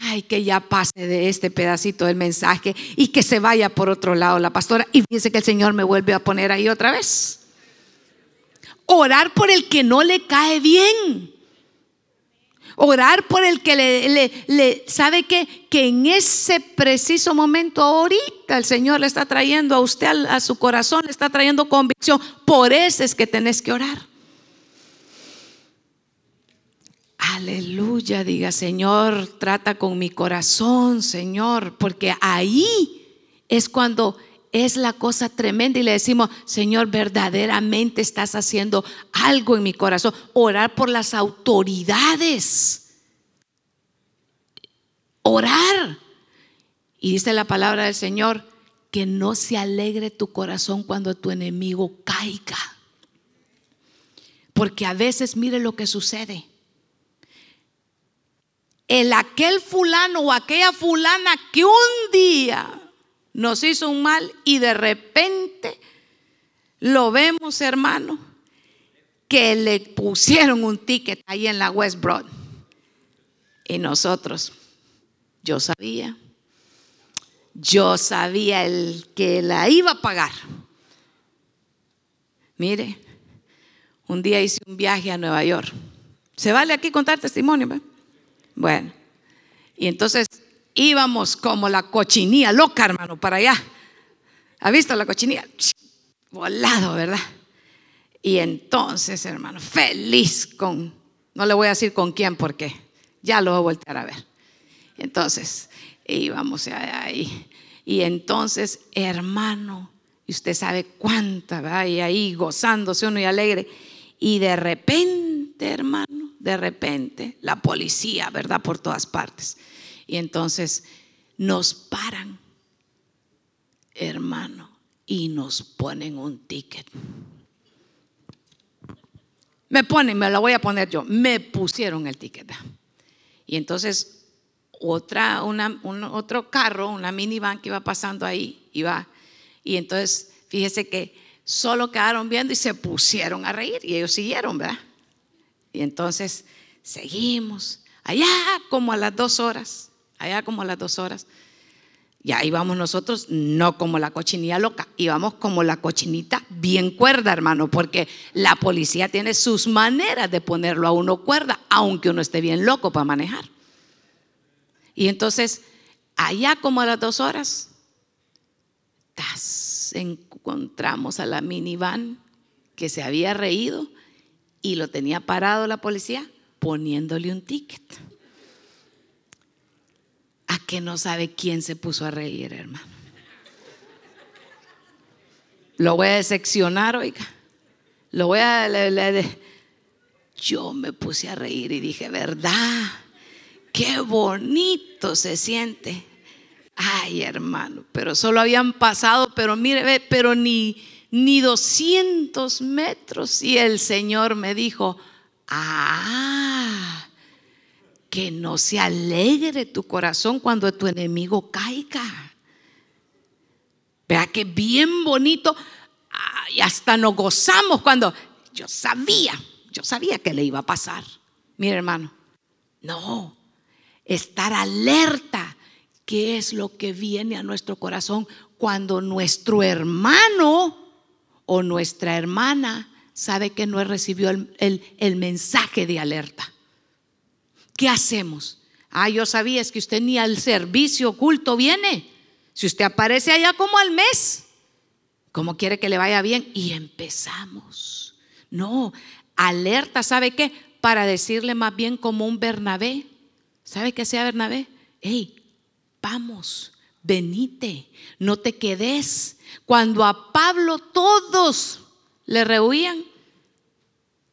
ay, que ya pase de este pedacito del mensaje y que se vaya por otro lado la pastora. Y fíjese que el Señor me vuelve a poner ahí otra vez. Orar por el que no le cae bien. Orar por el que le, sabe que, que en ese preciso momento ahorita el Señor le está trayendo a usted a, su corazón, le está trayendo convicción. Por eso es que tenés que orar. Aleluya, diga Señor, trata con mi corazón, Señor, porque ahí es cuando es la cosa tremenda y le decimos, Señor, verdaderamente estás haciendo algo en mi corazón. Orar por las autoridades. Orar. Y dice la palabra del Señor, que no se alegre tu corazón cuando tu enemigo caiga. Porque a veces mire lo que sucede. El aquel fulano o aquella fulana que un día nos hizo un mal y de repente lo vemos, hermano, que le pusieron un ticket ahí en la West Broad. Y nosotros, yo sabía, Yo sabía el que la iba a pagar. Mire, un día hice un viaje a Nueva York. ¿Se vale aquí contar testimonio? Bueno, y entonces íbamos como la cochinilla loca, hermano, para allá. ¿Ha visto la cochinilla? Volado, ¿verdad? Y entonces, hermano, feliz con, no le voy a decir con quién porque ya lo voy a voltear a ver. Entonces, íbamos ahí. Y entonces, hermano, y usted sabe cuánta, ¿verdad? Y ahí gozándose uno y alegre. Y de repente, hermano, de repente, la policía, ¿verdad? Por todas partes. Y entonces nos paran, hermano, y nos ponen un ticket. Me ponen, me lo voy a poner yo, me pusieron el ticket. Y entonces otra, una, otro carro, una minivan que iba pasando ahí, iba, y entonces fíjese que solo quedaron viendo y se pusieron a reír y ellos siguieron, ¿verdad? Y entonces seguimos, allá como a las dos horas, allá como a las dos horas. Ya íbamos nosotros, no como la cochinilla loca, íbamos como la cochinita bien cuerda, hermano, porque la policía tiene sus maneras de ponerlo a uno cuerda, aunque uno esté bien loco para manejar. Y entonces, allá como a las dos horas, encontramos a la minivan que se había reído y lo tenía parado la policía poniéndole un ticket a que no sabe quién se puso a reír, hermano. Lo voy a decepcionar, oiga. Lo voy a... yo me puse a reír y dije, ¿verdad? Qué bonito se siente. Ay, hermano, pero solo habían pasado, pero mire, pero ni, ni 200 metros. Y el Señor me dijo, ah, que no se alegre tu corazón cuando tu enemigo caiga. Vea que bien bonito. Y hasta nos gozamos cuando yo sabía, yo sabía que le iba a pasar. Mire hermano, no, estar alerta. ¿Qué es lo que viene a nuestro corazón cuando nuestro hermano o nuestra hermana sabe que no recibió el, el mensaje de alerta? ¿qué hacemos? Ah, yo sabía, es que usted ni al servicio oculto viene. Si usted aparece allá como al mes, ¿cómo quiere que le vaya bien? Y empezamos. No, alerta, ¿sabe qué? Para decirle más bien como un Bernabé. ¿Sabe qué sea Bernabé? Hey, vamos, venite, no te quedes. Cuando a Pablo todos le rehuían,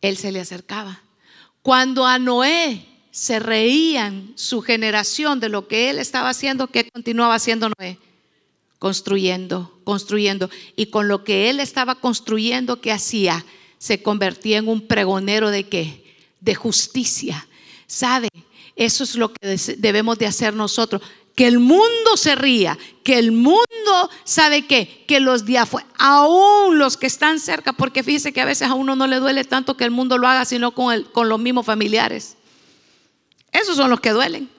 él se le acercaba. Cuando a Noé se reían su generación de lo que él estaba haciendo, que continuaba haciendo Noé? Construyendo, construyendo. Y con lo que él estaba construyendo, ¿qué hacía? Se convertía en un pregonero de qué? De justicia. ¿Sabe? Eso es lo que debemos de hacer nosotros. Que el mundo se ría, que el mundo sabe qué, que los días aún los que están cerca, porque fíjese que a veces a uno no le duele tanto que el mundo lo haga, sino con, con los mismos familiares. Esos son los que duelen.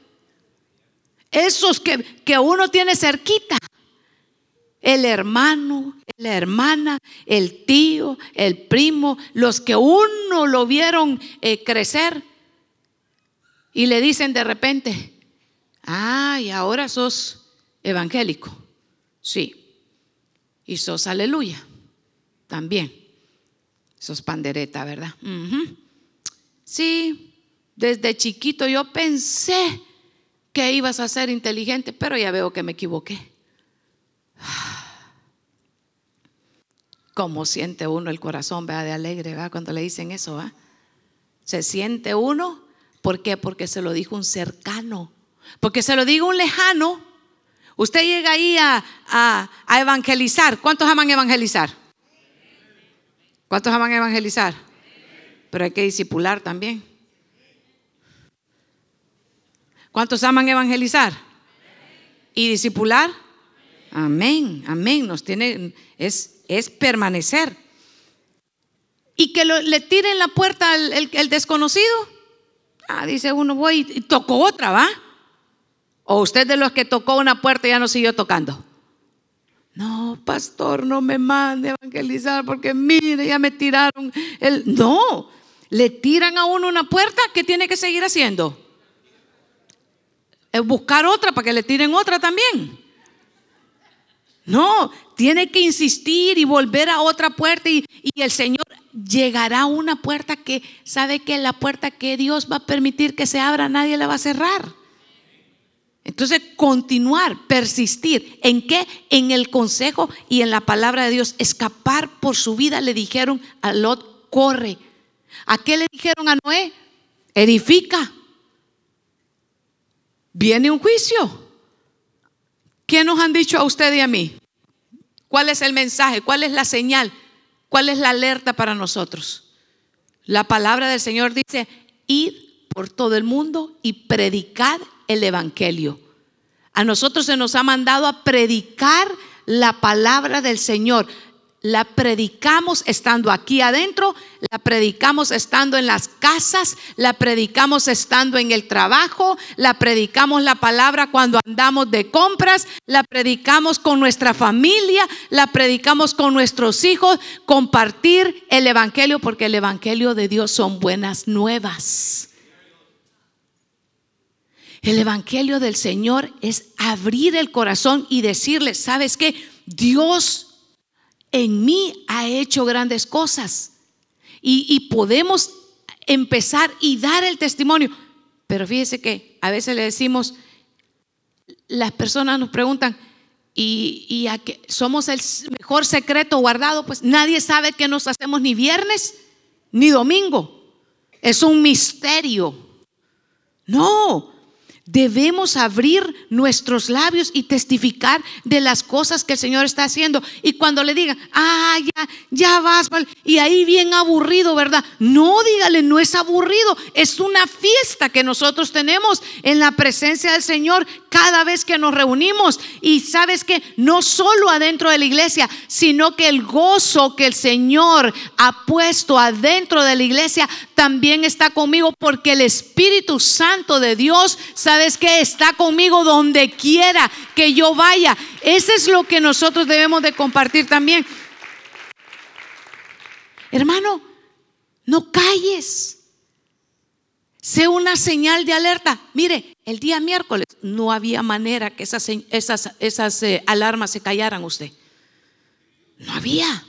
Esos que, que uno tiene cerquita. El hermano, la hermana, el tío, el primo, los que uno lo vieron eh, crecer y le dicen de repente, ay, ahora sos evangélico. Sí. Y sos aleluya. También. Sos pandereta, ¿verdad? Sí, desde chiquito yo pensé que ibas a ser inteligente, pero ya veo que me equivoqué. ¿Cómo siente uno el corazón, vea, de alegre, ¿verdad? Cuando le dicen eso, ¿va? Se siente uno, ¿por qué? Porque se lo dijo un cercano. Porque se lo dijo un lejano. Usted llega ahí a, evangelizar. ¿Cuántos aman evangelizar? ¿Cuántos aman evangelizar? Pero hay que disipular también. ¿Cuántos aman evangelizar? ¿Y discipular? Amén, amén. Nos tiene, es, permanecer. Y que le tiren la puerta al desconocido. Ah, dice uno, voy y toco otra, ¿va? ¿O usted de los que tocó una puerta y ya no siguió tocando? No, pastor, no me mande a evangelizar porque mire, ya me tiraron. No, le tiran a uno una puerta, ¿qué tiene que seguir haciendo? Buscar otra para que le tiren otra también. No, tiene que insistir y volver a otra puerta y, y, el Señor llegará a una puerta que sabe que la puerta que Dios va a permitir que se abra, nadie la va a cerrar. Entonces, continuar, persistir. ¿En qué? En el consejo y en la palabra de Dios. Escapar por su vida, le dijeron a Lot, corre. ¿A qué le dijeron a Noé? Edifica. Viene un juicio. ¿Qué nos han dicho a usted y a mí? ¿Cuál es el mensaje? ¿Cuál es la señal? ¿Cuál es la alerta para nosotros? La palabra del Señor dice, id por todo el mundo y predicad el Evangelio. A nosotros se nos ha mandado a predicar la palabra del Señor la predicamos estando aquí adentro, la predicamos estando en las casas, la predicamos estando en el trabajo, la predicamos la palabra cuando andamos de compras, la predicamos con nuestra familia, la predicamos con nuestros hijos, compartir el Evangelio, porque el Evangelio de Dios son buenas nuevas. El Evangelio del Señor es abrir el corazón y decirle, ¿sabes qué? Dios en mí ha hecho grandes cosas. Y, podemos empezar y dar el testimonio. Pero fíjese que a veces le decimos, las personas nos preguntan, ¿y, y a qué, somos el mejor secreto guardado? Pues nadie sabe que nos hacemos ni viernes ni domingo. Es un misterio. No, Debemos abrir nuestros labios y testificar de las cosas que el Señor está haciendo. Y cuando le digan, ah, ya, vas, y ahí bien aburrido, ¿verdad? No, dígale, no es aburrido, es una fiesta que nosotros tenemos en la presencia del Señor cada vez que nos reunimos. Y sabes que no solo adentro de la iglesia, sino que el gozo que el Señor ha puesto adentro de la iglesia también está conmigo porque el Espíritu Santo de Dios sabe ¿sabes que Está conmigo donde quiera que yo vaya. Ese es lo que nosotros debemos de compartir también. Hermano, no calles. Sé una señal de alerta. Mire, el día miércoles no había manera que esas eh, alarmas se callaran usted. No había.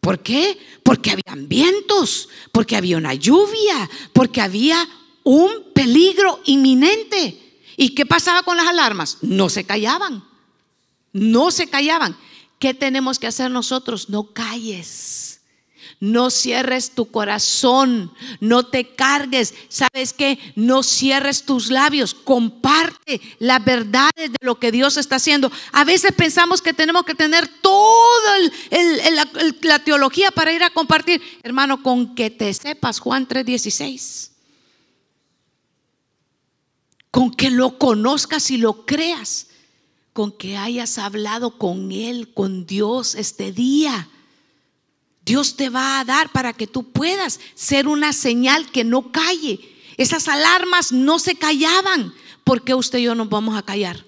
¿Por qué? Porque habían vientos, porque había una lluvia, porque había un peligro inminente. ¿Y qué pasaba con las alarmas? No se callaban. No se callaban. ¿Qué tenemos que hacer nosotros? No calles. No cierres tu corazón, no te cargues. ¿Sabes qué? No cierres tus labios. Comparte las verdades de lo que Dios está haciendo. A veces pensamos que tenemos que tener toda la teología para ir a compartir. Hermano, con que te sepas Juan 3:16 con que lo conozcas y lo creas, con que hayas hablado con Él, con Dios este día. Dios te va a dar para que tú puedas ser una señal que no calle. Esas alarmas no se callaban. ¿Por qué usted y yo nos vamos a callar?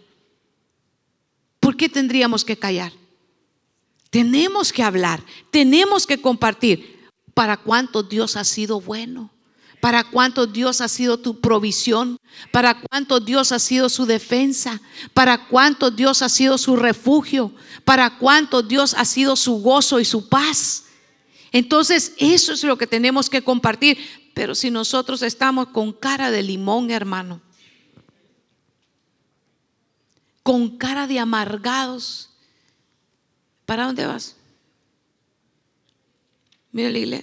¿Por qué tendríamos que callar? Tenemos que hablar, tenemos que compartir. ¿Para cuánto Dios ha sido bueno? Para cuánto Dios ha sido tu provisión, para cuánto Dios ha sido su defensa, para cuánto Dios ha sido su refugio, para cuánto Dios ha sido su gozo y su paz. Entonces, eso es lo que tenemos que compartir. Pero si nosotros estamos con cara de limón, hermano, con cara de amargados, ¿para dónde vas? Mira la la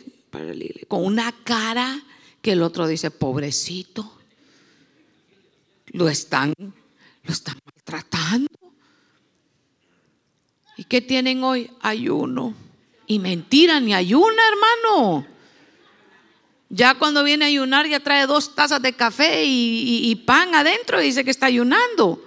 con una cara que el otro dice, pobrecito, lo están, lo están maltratando. ¿Y qué tienen hoy? Ayuno. Y mentira, ni ayuna, hermano. Ya cuando viene a ayunar ya trae dos tazas de café y, y pan adentro y dice que está ayunando.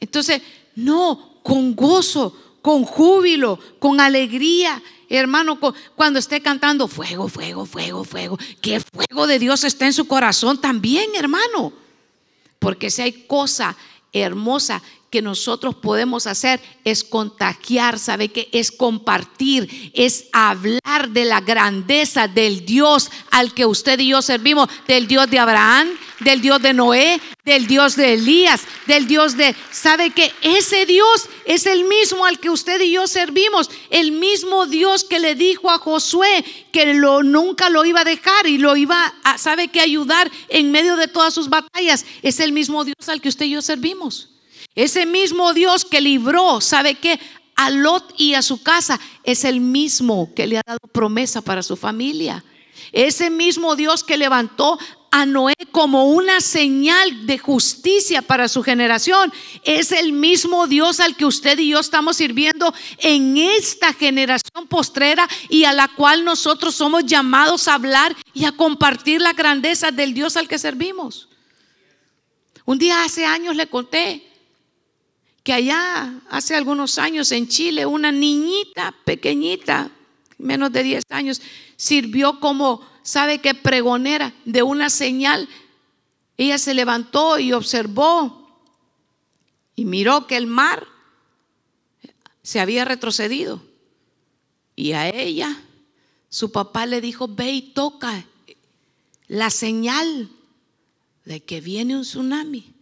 Entonces, no, con gozo, con júbilo, con alegría hermano, cuando esté cantando fuego, fuego, fuego, fuego, que fuego de Dios esté en su corazón también, hermano. Porque si hay cosa hermosa que nosotros podemos hacer es contagiar, ¿sabe que Es compartir, es hablar de la grandeza del Dios al que usted y yo servimos, del Dios de Abraham, del Dios de Noé, del Dios de Elías, del Dios de... ¿Sabe que Ese Dios es el mismo al que usted y yo servimos, el mismo Dios que le dijo a Josué que lo, nunca lo iba a dejar y lo iba a, ¿sabe que Ayudar en medio de todas sus batallas. Es el mismo Dios al que usted y yo servimos. Ese mismo Dios que libró, ¿sabe qué? A Lot y a su casa es el mismo que le ha dado promesa para su familia. Ese mismo Dios que levantó a Noé como una señal de justicia para su generación. Es el mismo Dios al que usted y yo estamos sirviendo en esta generación postrera y a la cual nosotros somos llamados a hablar y a compartir la grandeza del Dios al que servimos. Un día hace años le conté que allá hace algunos años en Chile una niñita pequeñita, menos de 10 años, sirvió como, ¿sabe qué? Pregonera de una señal. Ella se levantó y observó y miró que el mar se había retrocedido. Y a ella, su papá le dijo, ve y toca la señal de que viene un tsunami.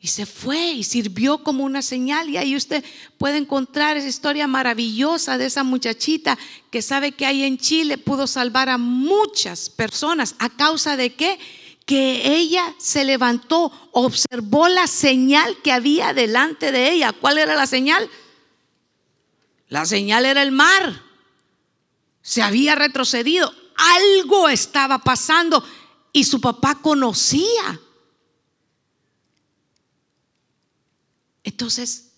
Y se fue y sirvió como una señal. Y ahí usted puede encontrar esa historia maravillosa de esa muchachita que sabe que ahí en Chile pudo salvar a muchas personas. ¿A causa de qué? Que ella se levantó, observó la señal que había delante de ella. ¿Cuál era la señal? La señal era el mar. Se había retrocedido. Algo estaba pasando y su papá conocía Entonces,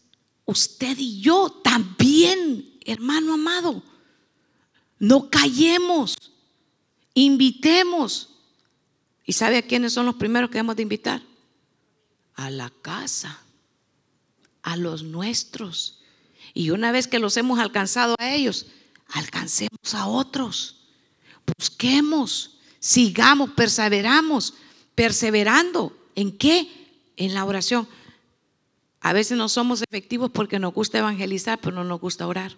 usted y yo también, hermano amado, no callemos, invitemos. ¿Y sabe a quiénes son los primeros que hemos de invitar? A la casa, a los nuestros. Y una vez que los hemos alcanzado a ellos, alcancemos a otros. Busquemos, sigamos, perseveramos, perseverando. ¿En qué? En la oración. A veces no somos efectivos porque nos gusta evangelizar, pero no nos gusta orar.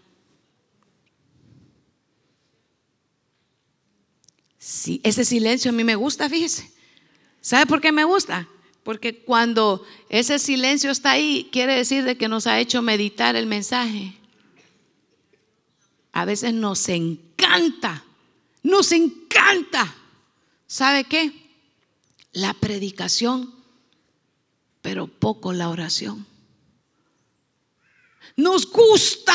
Sí, ese silencio a mí me gusta, fíjese. ¿Sabe por qué me gusta? Porque cuando ese silencio está ahí, quiere decir de que nos ha hecho meditar el mensaje. A veces nos encanta, nos encanta. ¿Sabe qué? La predicación, pero poco la oración. Nos gusta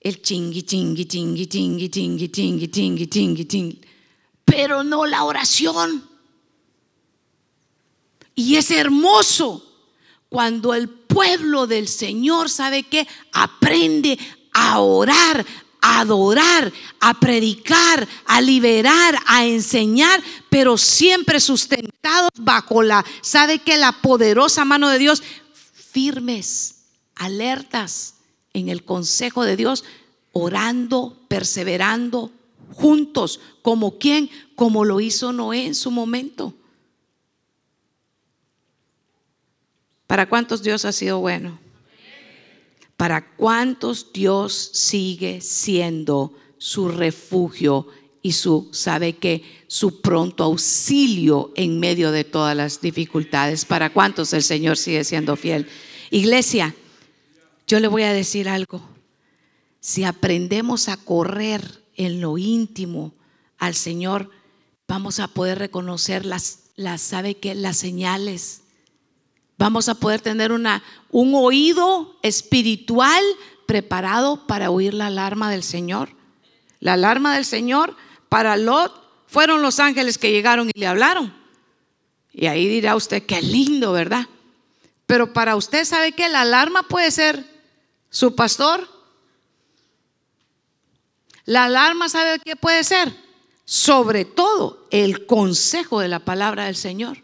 el chingui, chingui, chingui, chingui, chingui, chingui, chingui, chingui, chingui, pero no la oración. Y es hermoso cuando el pueblo del Señor sabe que aprende a orar, a adorar, a predicar, a liberar, a enseñar, pero siempre sustentados bajo la, sabe que la poderosa mano de Dios firmes, alertas en el consejo de Dios, orando, perseverando juntos, como quien, como lo hizo Noé en su momento. ¿Para cuántos Dios ha sido bueno? ¿Para cuántos Dios sigue siendo su refugio y su, sabe que, su pronto auxilio en medio de todas las dificultades. ¿Para cuántos el Señor sigue siendo fiel? Iglesia, yo le voy a decir algo. Si aprendemos a correr en lo íntimo al Señor, vamos a poder reconocer las, ¿sabe qué? Las señales. Vamos a poder tener una, un oído espiritual preparado para oír la alarma del Señor. La alarma del Señor para Lot fueron los ángeles que llegaron y le hablaron. Y ahí dirá usted, qué lindo, ¿verdad? Pero para usted, ¿sabe que La alarma puede ser su pastor. La alarma, ¿sabe qué puede ser? Sobre todo el consejo de la palabra del Señor.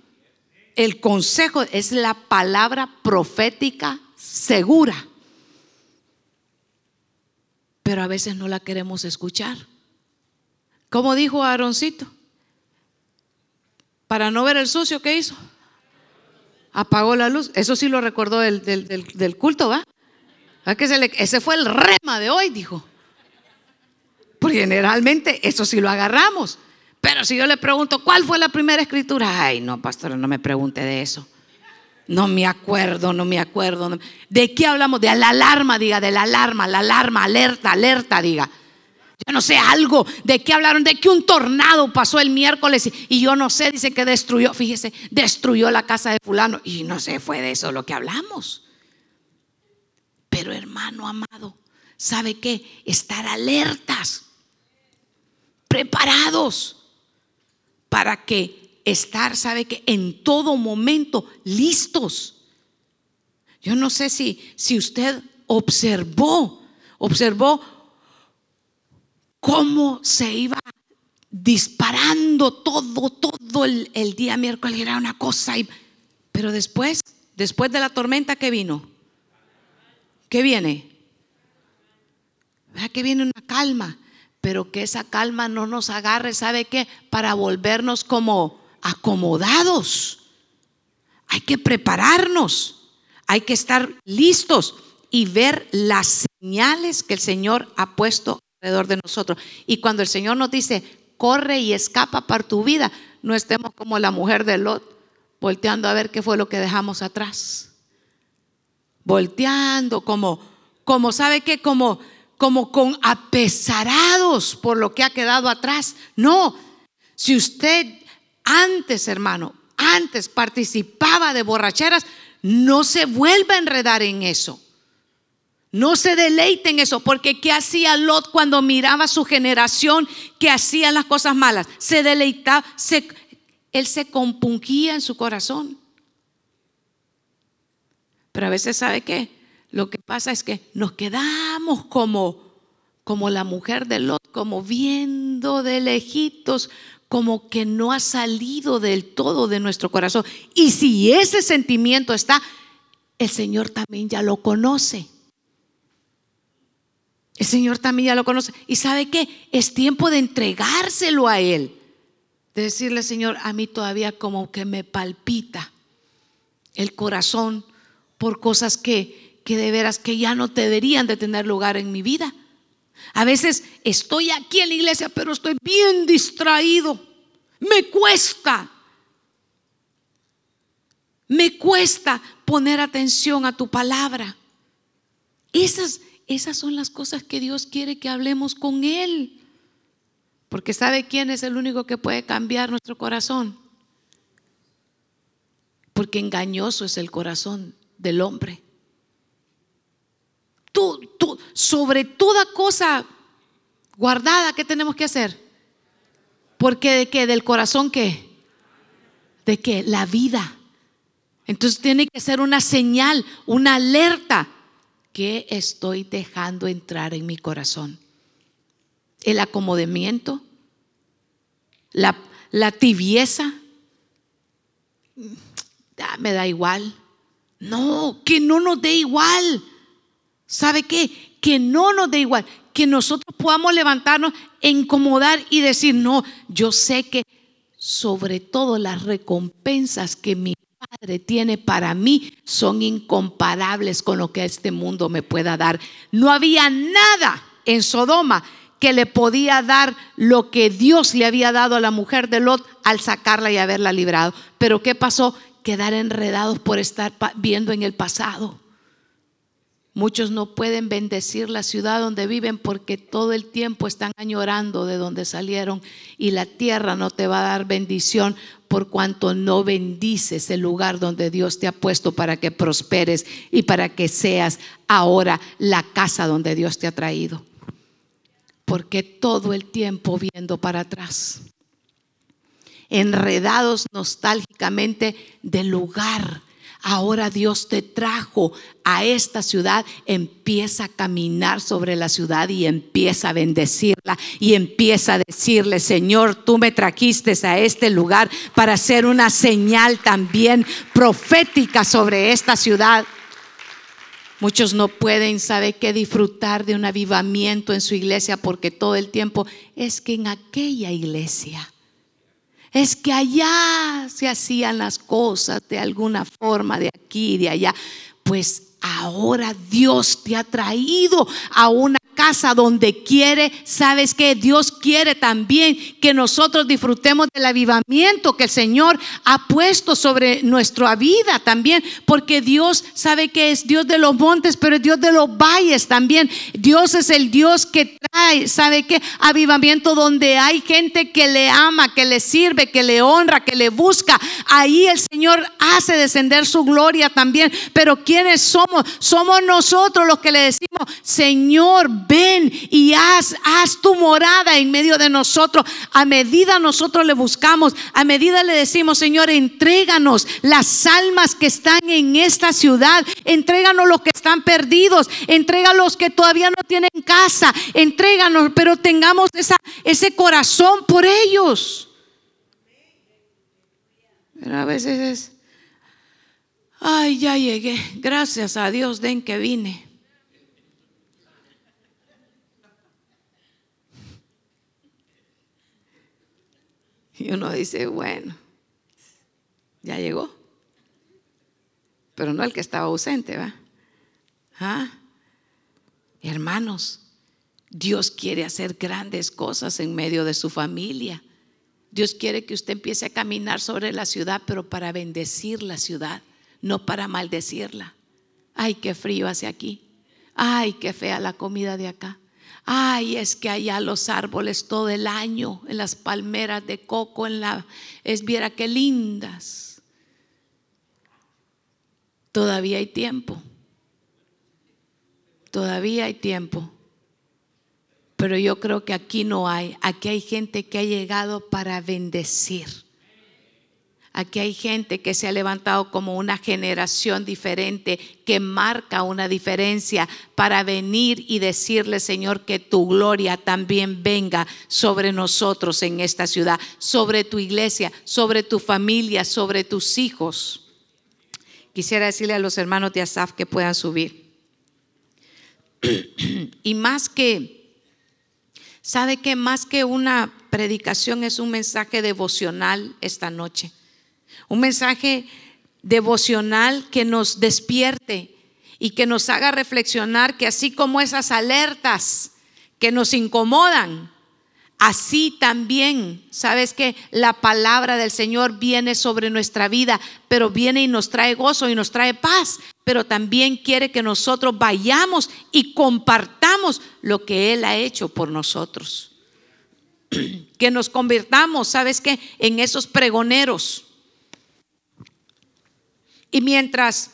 El consejo es la palabra profética segura. Pero a veces no la queremos escuchar. Como dijo Aaroncito, para no ver el sucio, ¿qué hizo? Apagó la luz. Eso sí lo recordó del, del, culto, ¿va? Que se le, ese fue el rema de hoy, dijo. Porque generalmente eso sí lo agarramos. Pero si yo le pregunto, ¿cuál fue la primera escritura? Ay, no, pastor, no me pregunte de eso. No me acuerdo, no me acuerdo. ¿De qué hablamos? De la alarma, diga, de la alarma, la alarma, alerta, alerta, diga. Yo no sé algo de qué hablaron, de que un tornado pasó el miércoles y yo no sé, dice que destruyó, fíjese, destruyó la casa de fulano y no sé, fue de eso lo que hablamos. Pero hermano amado, ¿sabe qué? Estar alertas, preparados para que estar, ¿sabe qué? En todo momento listos. Yo no sé si, si usted observó, observó cómo se iba disparando todo, todo el, día miércoles, era una cosa. Pero después, después de la tormenta, ¿qué vino? ¿Qué viene? Que viene una calma, pero que esa calma no nos agarre, ¿sabe qué? Para volvernos como acomodados. Hay que prepararnos, hay que estar listos y ver las señales que el Señor ha puesto de nosotros. Y cuando el Señor nos dice, corre y escapa para tu vida, no estemos como la mujer de Lot, volteando a ver qué fue lo que dejamos atrás. Volteando como, como sabe que, como, como con apesarados por lo que ha quedado atrás. No, si usted antes, hermano, antes participaba de borracheras, no se vuelva a enredar en eso. No se deleiten en eso, porque ¿qué hacía Lot cuando miraba a su generación que hacían las cosas malas? Se deleitaba, él se compungía en su corazón. Pero a veces, ¿sabe qué? Lo que pasa es que nos quedamos como, como la mujer de Lot, como viendo de lejitos, como que no ha salido del todo de nuestro corazón. Y si ese sentimiento está, el Señor también ya lo conoce. El Señor también ya lo conoce. ¿Y sabe qué? Es tiempo de entregárselo a Él. De decirle, Señor, a mí todavía como que me palpita el corazón por cosas que, que de veras que ya no deberían de tener lugar en mi vida. A veces estoy aquí en la iglesia, pero estoy bien distraído. Me cuesta. Me cuesta poner atención a tu palabra. Esas, esas son las cosas que Dios quiere que hablemos con Él. Porque ¿sabe quién es el único que puede cambiar nuestro corazón? Porque engañoso es el corazón del hombre. Tú, tú, sobre toda cosa guardada, ¿qué tenemos que hacer? Porque de qué? Del corazón qué? De qué? La vida. Entonces tiene que ser una señal, una alerta ¿Qué estoy dejando entrar en mi corazón? ¿El acomodamiento? ¿La, la tibieza? Ah, me da igual. No, que no nos dé igual. ¿Sabe qué? Que no nos dé igual. Que nosotros podamos levantarnos, incomodar y decir, no, yo sé que sobre todo las recompensas que mi Tiene para mí son incomparables con lo que este mundo me pueda dar. No había nada en Sodoma que le podía dar lo que Dios le había dado a la mujer de Lot al sacarla y haberla librado. Pero ¿qué pasó? Quedar enredados por estar viendo en el pasado. Muchos no pueden bendecir la ciudad donde viven porque todo el tiempo están añorando de donde salieron y la tierra no te va a dar bendición por cuanto no bendices el lugar donde Dios te ha puesto para que prosperes y para que seas ahora la casa donde Dios te ha traído. Porque todo el tiempo viendo para atrás, enredados nostálgicamente del lugar ahora Dios te trajo a esta ciudad, empieza a caminar sobre la ciudad y empieza a bendecirla y empieza a decirle, Señor, tú me trajiste a este lugar para hacer una señal también profética sobre esta ciudad. Muchos no pueden, saber qué? Disfrutar de un avivamiento en su iglesia porque todo el tiempo es que en aquella iglesia es que allá se hacían las cosas de alguna forma, de aquí y de allá. Pues ahora Dios te ha traído a una casa donde quiere, sabes que Dios quiere también que nosotros disfrutemos del avivamiento que el Señor ha puesto sobre nuestra vida también, porque Dios sabe que es Dios de los montes, pero es Dios de los valles también. Dios es el Dios que trae, sabe que avivamiento donde hay gente que le ama, que le sirve, que le honra, que le busca. Ahí el Señor hace descender su gloria también. Pero ¿quiénes somos? Somos nosotros los que le decimos, Señor, ven y haz, tu morada en medio de nosotros. A medida nosotros le buscamos, a medida le decimos, Señor, entréganos las almas que están en esta ciudad, entréganos los que están perdidos, entréganos los que todavía no tienen casa, entréganos, pero tengamos ese corazón por ellos. Pero a veces es, ay, ya llegué, gracias a Dios, den que vine. <laughs> Y uno dice, bueno, ya llegó. Pero no el que estaba ausente, ¿va? ¿Ah? Hermanos, Dios quiere hacer grandes cosas en medio de su familia. Dios quiere que usted empiece a caminar sobre la ciudad, pero para bendecir la ciudad, no para maldecirla. Ay, qué frío hace aquí. Ay, qué fea la comida de acá. Ay, es que allá los árboles todo el año, en las palmeras de coco, en la, es viera qué lindas. Todavía hay tiempo. Todavía hay tiempo. Pero yo creo que aquí no hay. Aquí hay gente que ha llegado para bendecir. Aquí hay gente que se ha levantado como una generación diferente que marca una diferencia para venir y decirle, Señor, que tu gloria también venga sobre nosotros en esta ciudad, sobre tu iglesia, sobre tu familia, sobre tus hijos. Quisiera decirle a los hermanos de Asaf que puedan subir. <clears throat> y más que, ¿sabe que más que una predicación es un mensaje devocional esta noche? Un mensaje devocional que nos despierte y que nos haga reflexionar que así como esas alertas que nos incomodan, así también, sabes que la palabra del Señor viene sobre nuestra vida, pero viene y nos trae gozo y nos trae paz, pero también quiere que nosotros vayamos y compartamos lo que Él ha hecho por nosotros. <clears throat> Que nos convirtamos, sabes que, en esos pregoneros y mientras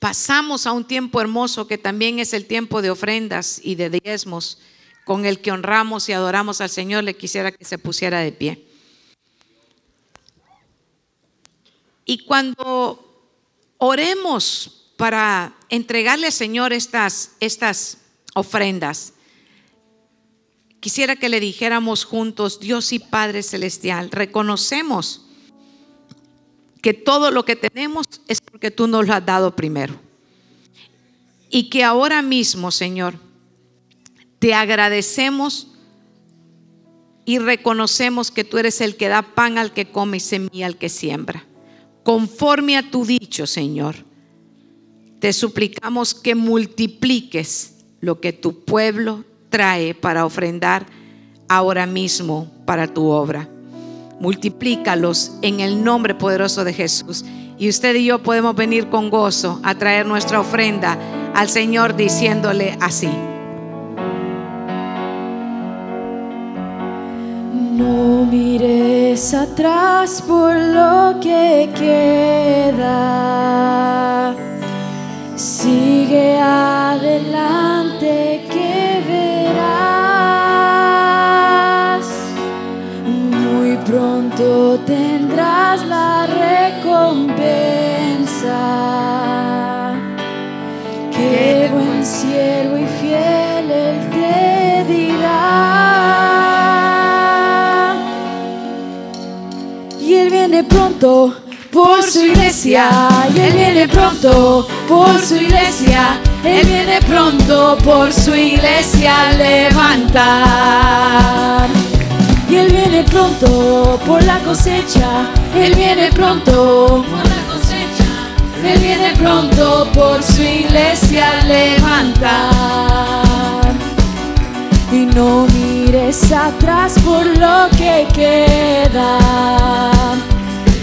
pasamos a un tiempo hermoso que también es el tiempo de ofrendas y de diezmos, con el que honramos y adoramos al Señor, le quisiera que se pusiera de pie. Y cuando oremos para entregarle al Señor estas, estas ofrendas, quisiera que le dijéramos juntos, Dios y Padre Celestial, reconocemos que todo lo que tenemos es porque tú nos lo has dado primero. Y que ahora mismo, Señor, te agradecemos y reconocemos que tú eres el que da pan al que come y semilla al que siembra. Conforme a tu dicho, Señor, te suplicamos que multipliques lo que tu pueblo trae para ofrendar ahora mismo para tu obra multiplícalos en el nombre poderoso de Jesús. Y usted y yo podemos venir con gozo a traer nuestra ofrenda al Señor diciéndole así. No mires atrás por lo que queda. Sigue adelante la recompensa. Qué buen siervo y fiel él te dirá. Y él viene pronto por su iglesia, y él viene pronto por su iglesia, él viene pronto por su iglesia levantar. y Él viene pronto por la cosecha. Él viene pronto. Él viene pronto por su iglesia levantar. Y no mires atrás por lo que queda.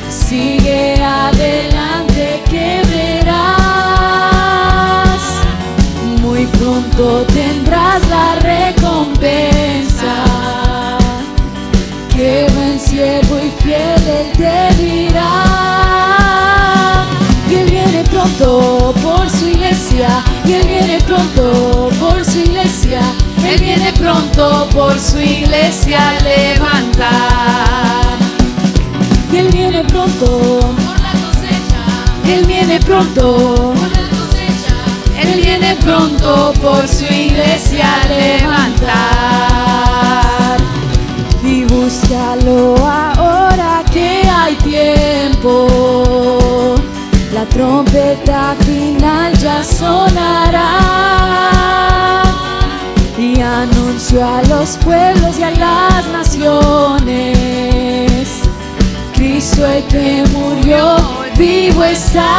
Sigue adelante que verás. Muy pronto tendrás la recompensa. Siervo y fiel él te dirá. Y él viene pronto por su iglesia. Y él viene pronto por su iglesia. Él viene pronto por su iglesia a levantar. Y Él viene pronto por la cosecha. Él viene pronto por la cosecha. Él viene pronto por su iglesia levantar. Búscalo ahora que hay tiempo. La trompeta final ya sonará y anunció a los pueblos y a las naciones. Cristo el que murió, vivo está.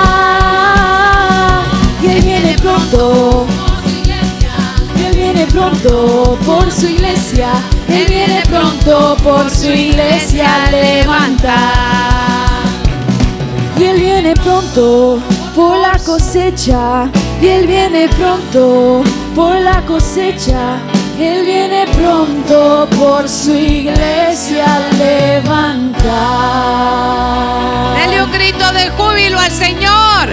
Y Él viene pronto. Y Él viene pronto por su iglesia. Él viene pronto por su iglesia a levantar. Y Él viene pronto por la cosecha. Y Él viene pronto por la cosecha. Él viene pronto por su iglesia levantar. Dele un grito de júbilo al Señor.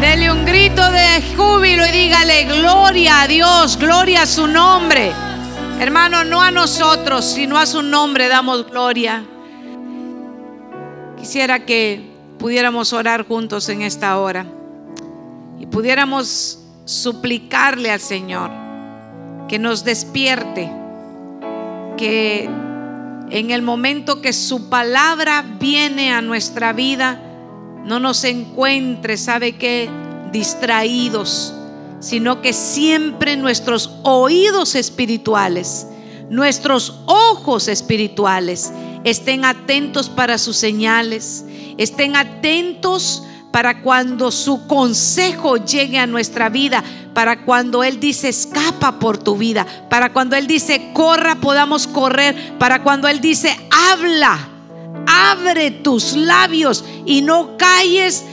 Dele un grito de júbilo y dígale gloria a Dios, gloria a su nombre. Hermano, no a nosotros, sino a su nombre damos gloria. Quisiera que pudiéramos orar juntos en esta hora y pudiéramos suplicarle al Señor que nos despierte, que en el momento que su palabra viene a nuestra vida, no nos encuentre, ¿sabe qué? Distraídos, sino que siempre nuestros oídos espirituales, nuestros ojos espirituales estén atentos para sus señales, estén atentos para cuando su consejo llegue a nuestra vida, para cuando Él dice escapa por tu vida, para cuando Él dice corra podamos correr, para cuando Él dice habla, abre tus labios y no calles,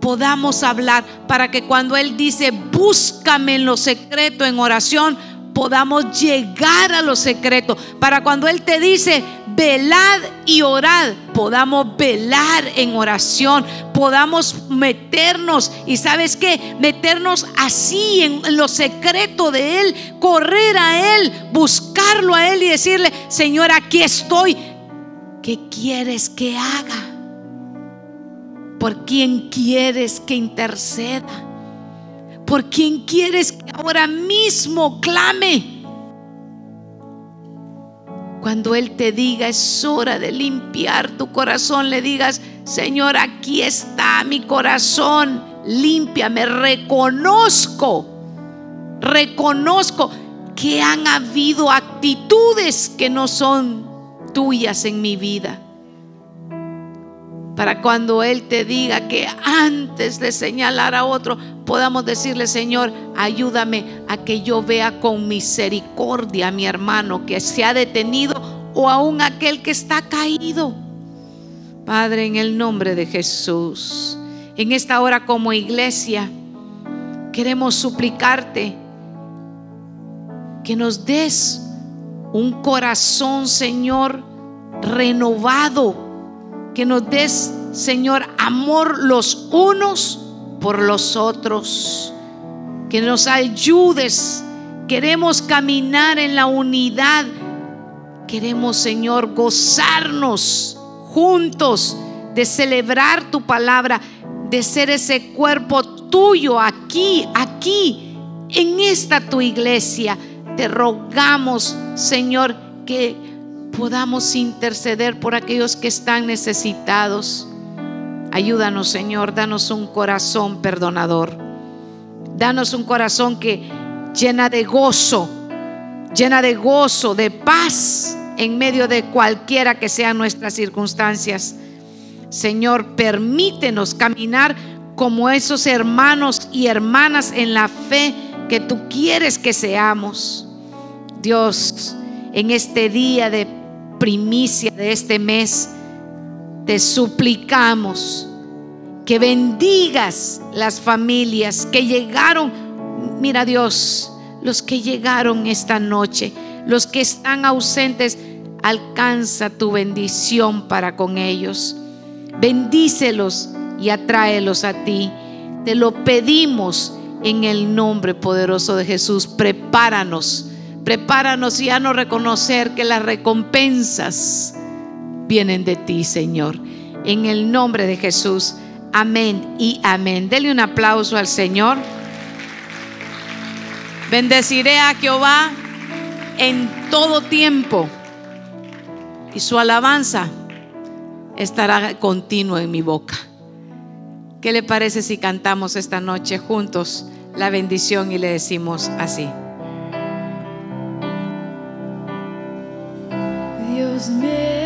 podamos hablar, para que cuando Él dice búscame en lo secreto, en oración, podamos llegar a lo secreto, para cuando Él te dice velad y orad, podamos velar en oración, podamos meternos y sabes qué, meternos así en lo secreto de Él, correr a Él, buscarlo a Él y decirle, Señor, aquí estoy, ¿qué quieres que haga? ¿Por quién quieres que interceda? ¿Por quién quieres que ahora mismo clame? Cuando Él te diga es hora de limpiar tu corazón, le digas, Señor, aquí está mi corazón, límpiame, reconozco, reconozco que han habido actitudes que no son tuyas en mi vida. Para cuando Él te diga que antes de señalar a otro, podamos decirle, Señor, ayúdame a que yo vea con misericordia a mi hermano que se ha detenido o aún aquel que está caído. Padre, en el nombre de Jesús, en esta hora como iglesia, queremos suplicarte que nos des un corazón, Señor, renovado que nos des, Señor, amor los unos por los otros. Que nos ayudes. Queremos caminar en la unidad. Queremos, Señor, gozarnos juntos de celebrar tu palabra, de ser ese cuerpo tuyo aquí, aquí, en esta tu iglesia. Te rogamos, Señor, que podamos interceder por aquellos que están necesitados. Ayúdanos, Señor, danos un corazón perdonador. Danos un corazón que llena de gozo llena de gozo, de paz en medio de cualquiera que sean nuestras circunstancias. Señor, permítenos caminar como esos hermanos y hermanas en la fe que tú quieres que seamos. Dios, en este día de primicia de este mes, te suplicamos que bendigas las familias que llegaron. Mira Dios, los que llegaron esta noche, los que están ausentes, alcanza tu bendición para con ellos. Bendícelos y atráelos a ti. Te lo pedimos en el nombre poderoso de Jesús. Prepáranos, prepáranos y no reconocer que las recompensas vienen de ti, Señor. En el nombre de Jesús. Amén y amén. Dele un aplauso al Señor. Bendeciré a Jehová en todo tiempo y su alabanza estará continuo en mi boca. ¿Qué le parece si cantamos esta noche juntos la bendición y le decimos así? Dios me